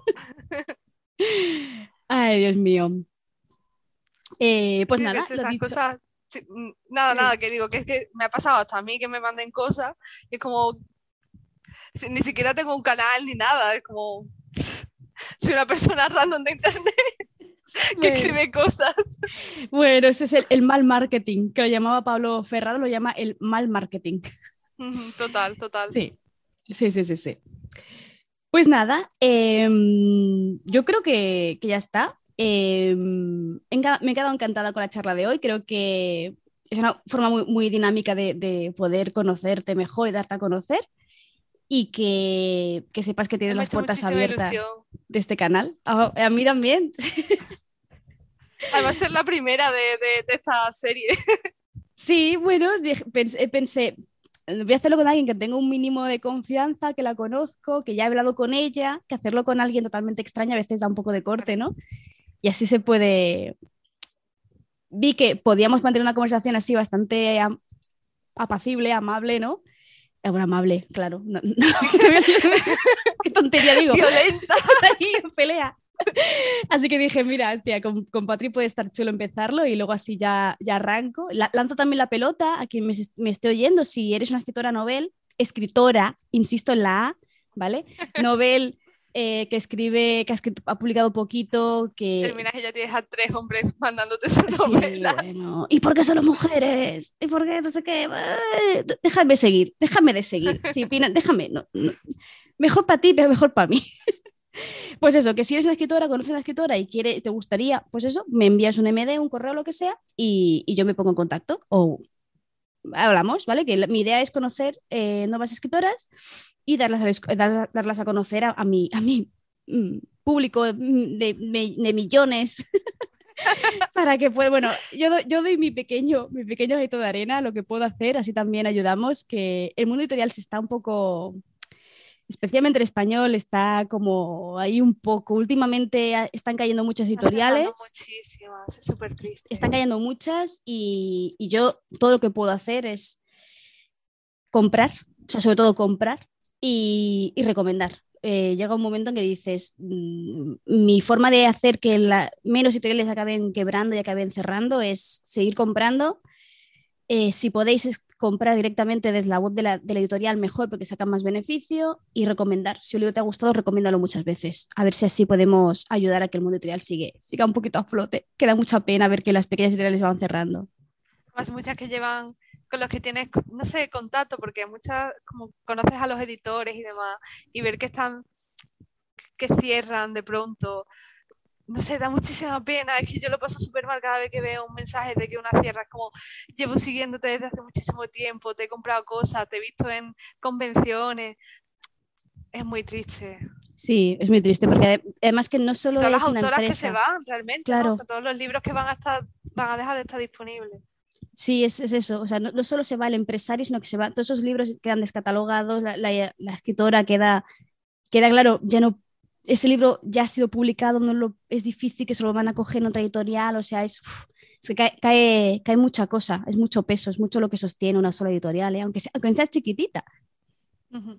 Ay, Dios mío. Eh, pues nada, esas cosas, mm, nada, nada, que digo, que es que me ha pasado hasta a mí que me manden cosas y es como, ni siquiera tengo un canal ni nada, es como, soy una persona random de internet que escribe cosas. Bueno, ese es el, mal marketing, que lo llamaba Pablo Ferraro, lo llama el mal marketing. Total, total. Sí, sí, sí, sí. sí. Pues nada, em, yo creo que, ya está. Em, me he quedado encantada con la charla de hoy. Creo que es una forma muy, muy dinámica de, de, poder conocerte mejor y darte a conocer y que, que sepas que tienes las puertas abiertas de este canal. A, mí también. Además, ser la primera de, de, esta serie. Sí, bueno, pensé, pensé, voy a hacerlo con alguien que tenga un mínimo de confianza, que la conozco, que ya he hablado con ella, que hacerlo con alguien totalmente extraño a veces da un poco de corte, ¿no? Y así se puede... Vi que podíamos mantener una conversación así bastante apacible, amable, ¿no? Amable, claro. Qué tontería digo. Violenta. pelea. Así que dije, mira, tía, con, con, Patri puede estar chulo empezarlo y luego así ya, ya arranco. lanzo también la pelota a quien me, me, esté oyendo. Si eres una escritora novel, escritora, insisto en la A, ¿vale? Novel eh, que escribe, que ha, publicado poquito, que... Terminas y ya tienes a tres hombres mandándote su novela. ¿Y por qué solo mujeres? ¿Y por qué no sé qué? Déjame seguir, déjame de seguir. Sí, déjame. Mejor para ti, pero mejor para mí. Pues eso, que si eres una escritora, conoces a una escritora y quiere, te gustaría, pues eso, me envías un MD, un correo, lo que sea, y, y yo me pongo en contacto. O hablamos, ¿vale? Que mi idea es conocer eh, nuevas escritoras y darlas a, darlas a conocer a, mi, a mi mm, público de, millones. para que pueda, bueno, yo, yo doy mi pequeño, mi pequeño de arena, lo que puedo hacer, así también ayudamos, que el mundo editorial se está un poco, especialmente el español, está como ahí un poco, últimamente están cayendo muchas editoriales. Muchísimas, es súper triste. Están cayendo muchas y, y yo todo lo que puedo hacer es comprar, o sea, sobre todo comprar y, recomendar. Eh, llega un momento en que dices, mm, mi forma de hacer que la, menos editoriales acaben quebrando y acaben cerrando es seguir comprando. Eh, si podéis comprar directamente desde la web de la, editorial, mejor porque sacan más beneficio y recomendar. Si un libro te ha gustado, recomiéndalo muchas veces. A ver si así podemos ayudar a que el mundo editorial sigue, siga un poquito a flote. Queda mucha pena ver que las pequeñas editoriales van cerrando. Más muchas que llevan con los que tienes, no sé, contacto, porque muchas, como conoces a los editores y demás, y ver que están, que cierran de pronto, no sé, da muchísima pena, es que yo lo paso súper mal cada vez que veo un mensaje de que una cierra, es como, llevo siguiéndote desde hace muchísimo tiempo, te he comprado cosas, te he visto en convenciones, es muy triste. Sí, es muy triste, porque además que no solo todas es las una autoras que se van realmente, claro. todos los libros que van a estar, van a dejar de estar disponibles. Sí, es, eso. O sea, no, solo se va el empresario, sino que se va. Todos esos libros quedan descatalogados, la, escritora queda, queda claro, ya no. Ese libro ya ha sido publicado, no lo, es difícil que se lo van a coger en otra editorial, o sea, es, se cae, cae, mucha cosa, es mucho peso, es mucho lo que sostiene una sola editorial, ¿eh? aunque, sea, aunque sea chiquitita.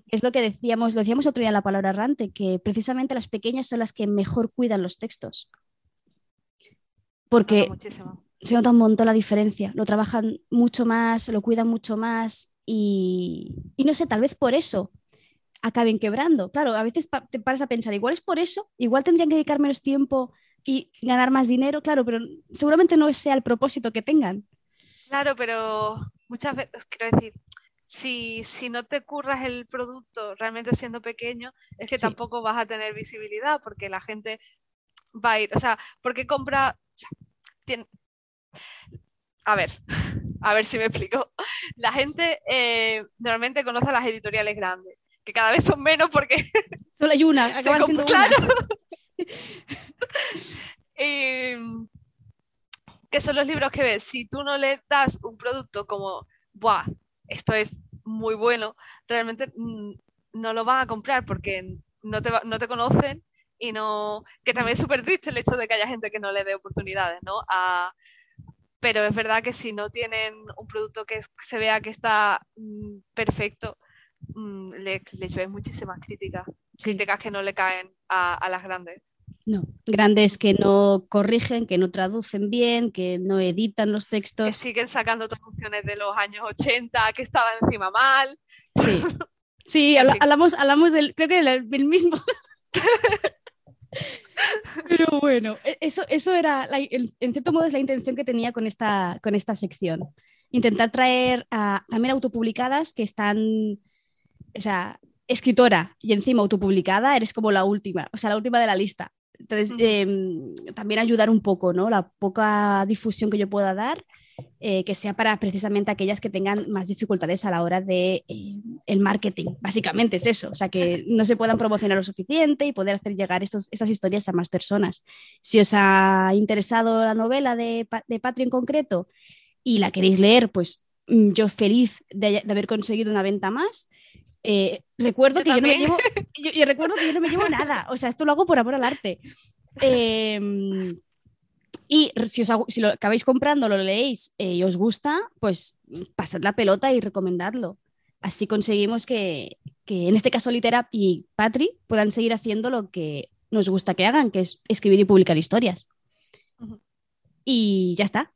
Es lo que decíamos, lo decíamos otro día en la palabra errante, que precisamente las pequeñas son las que mejor cuidan los textos. Porque se nota un montón la diferencia, lo trabajan mucho más, lo cuidan mucho más y, no sé, tal vez por eso acaben quebrando. Claro, a veces te paras a pensar, igual es por eso, igual tendrían que dedicar menos tiempo y ganar más dinero, claro, pero seguramente no sea el propósito que tengan. Claro, pero muchas veces, quiero decir, si, si no te curras el producto realmente siendo pequeño, es que tampoco vas a tener visibilidad porque la gente va a ir, o sea, porque compra... A ver, a ver si me explico. La gente eh, normalmente conoce a las editoriales grandes, que cada vez son menos porque... Solo hay una, acaban siendo claro. Em, que son los libros que ves. Si tú no le das un producto como, ¡buah! Esto es muy bueno, realmente mm, no lo van a comprar porque no te, no te conocen y no. que también es súper triste el hecho de que haya gente que no le dé oportunidades, ¿no? pero es verdad que si no tienen un producto que se vea que está mm, perfecto, mm, le, le muchísimas críticas, críticas que no le caen a las grandes. No, grandes que no corrigen, que no traducen bien, que no editan los textos. Que siguen sacando traducciones de los años 80 que estaban encima mal. Sí, sí, hablamos, hablamos del, creo que del, mismo. Pero bueno, e, eso, eso era, en cierto modo es la intención que tenía con esta, con esta sección. Intentar traer a, también autopublicadas que están, o sea, escritora y encima autopublicada, eres como la última, o sea, la última de la lista. Entonces, em, también ayudar un poco, ¿no? La poca difusión que yo pueda dar, eh, que sea para precisamente aquellas que tengan más dificultades a la hora de eh, el marketing. Básicamente es eso, o sea, que no se puedan promocionar lo suficiente y poder hacer llegar estos, estas historias a más personas. Si os ha interesado la novela de, de Patri en concreto y la queréis leer, pues mm, yo feliz de, de haber conseguido una venta más. Eh, recuerdo, que yo, no me llevo, yo, recuerdo que yo no me llevo nada, o sea, esto lo hago por amor al arte. Em, y si, os, si lo acabáis comprando, lo leéis eh, y os gusta, pues pasad la pelota y recomendadlo. Así conseguimos que, que, en este caso Litera y Patri puedan seguir haciendo lo que nos gusta que hagan, que es escribir y publicar historias. Y ya está.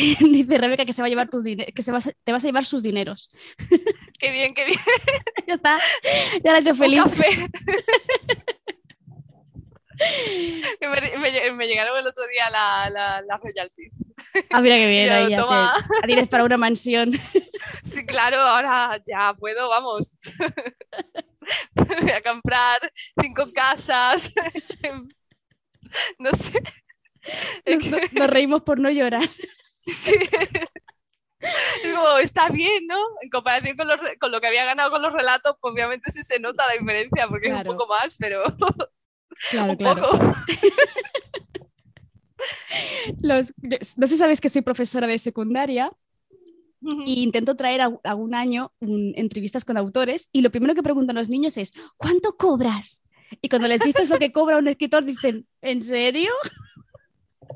Dice Rebeca que se va a llevar tus que se te vas a llevar sus dineros. Qué bien, qué bien. ya está. Ya la he hecho feliz. me, llegaron el otro día las la, royalties. Ah, mira qué bien. ahí toma. tienes para una mansión. Sí, claro, ahora ya puedo, vamos. Voy a comprar cinco casas. No sé. nos reímos por no llorar. Sí. Es como, está bien, ¿no? En comparación con, con, lo que había ganado con los relatos, pues obviamente sí se nota la diferencia, porque es un poco más, pero. Claro, claro. Los, no sé si sabes que soy profesora de secundaria e intento traer algún año entrevistas con autores y lo primero que preguntan los niños es ¿cuánto cobras? Y cuando les dices lo que cobra un escritor dicen ¿en serio?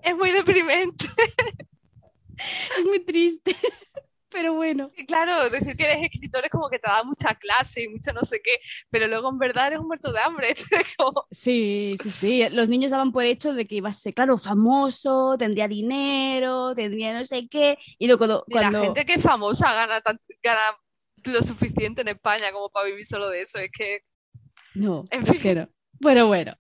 Es muy deprimente. es muy triste. Pero bueno. claro, decir que eres escritor es como que te da mucha clase y mucho no sé qué, pero luego en verdad eres un muerto de hambre. Sí, sí, sí. Los niños daban por hecho de que iba a ser, claro, famoso, tendría dinero, tendría no sé qué. Y luego cuando. la gente que es famosa gana, gana lo suficiente en España como para vivir solo de eso. Es que. No, es que no. Bueno, bueno.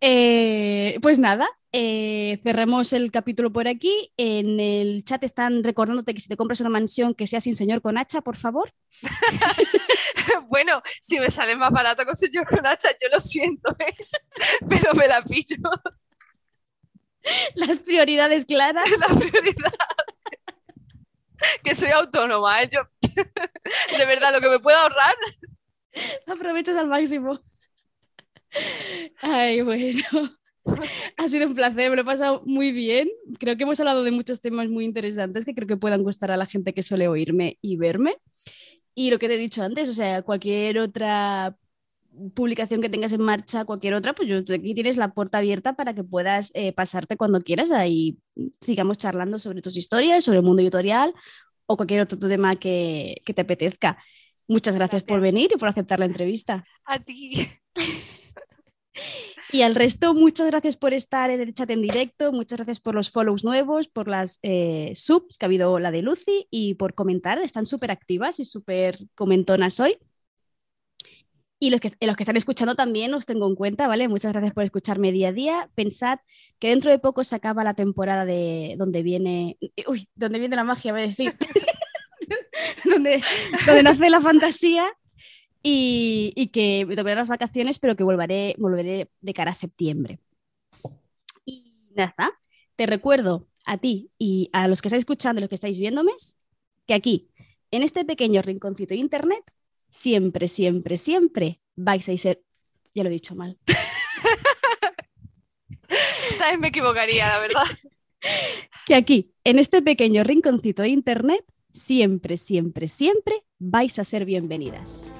Eh, pues nada, eh, cerremos el capítulo por aquí. En el chat están recordándote que si te compras una mansión que sea sin señor con hacha, por favor. bueno, si me sale más barato con señor con hacha, yo lo siento, ¿eh? pero me la pillo. Las prioridades claras. La prioridad. que soy autónoma, ¿eh? Yo, de verdad, lo que me puedo ahorrar. Aprovechas al máximo. Ay, bueno. Ha sido un placer, me lo he pasado muy bien. Creo que hemos hablado de muchos temas muy interesantes que creo que puedan gustar a la gente que suele oírme y verme. Y lo que te he dicho antes, o sea, cualquier otra publicación que tengas en marcha, cualquier otra, pues yo, aquí tienes la puerta abierta para que puedas eh, pasarte cuando quieras. Ahí sigamos charlando sobre tus historias, sobre el mundo editorial o cualquier otro tema que, que te apetezca. Muchas gracias, gracias por venir y por aceptar la entrevista. A ti. Y al resto, muchas gracias por estar en el chat en directo, muchas gracias por los follows nuevos, por las eh, subs que ha habido la de Lucy y por comentar, están súper activas y súper comentonas hoy. Y los que, los que están escuchando también os tengo en cuenta, ¿vale? Muchas gracias por escucharme día a día. Pensad que dentro de poco se acaba la temporada de donde viene, uy, donde viene la magia, voy a decir. donde, donde nace la fantasía y, y que me tomaré las vacaciones, pero que volveré, volveré de cara a septiembre. Y está. Te recuerdo a ti y a los que estáis escuchando y los que estáis viéndome que aquí, en este pequeño rinconcito de internet, siempre, siempre, siempre vais a ser. Ya lo he dicho mal. Esta vez me equivocaría, la verdad. que aquí, en este pequeño rinconcito de internet, siempre, siempre, siempre vais a ser bienvenidas.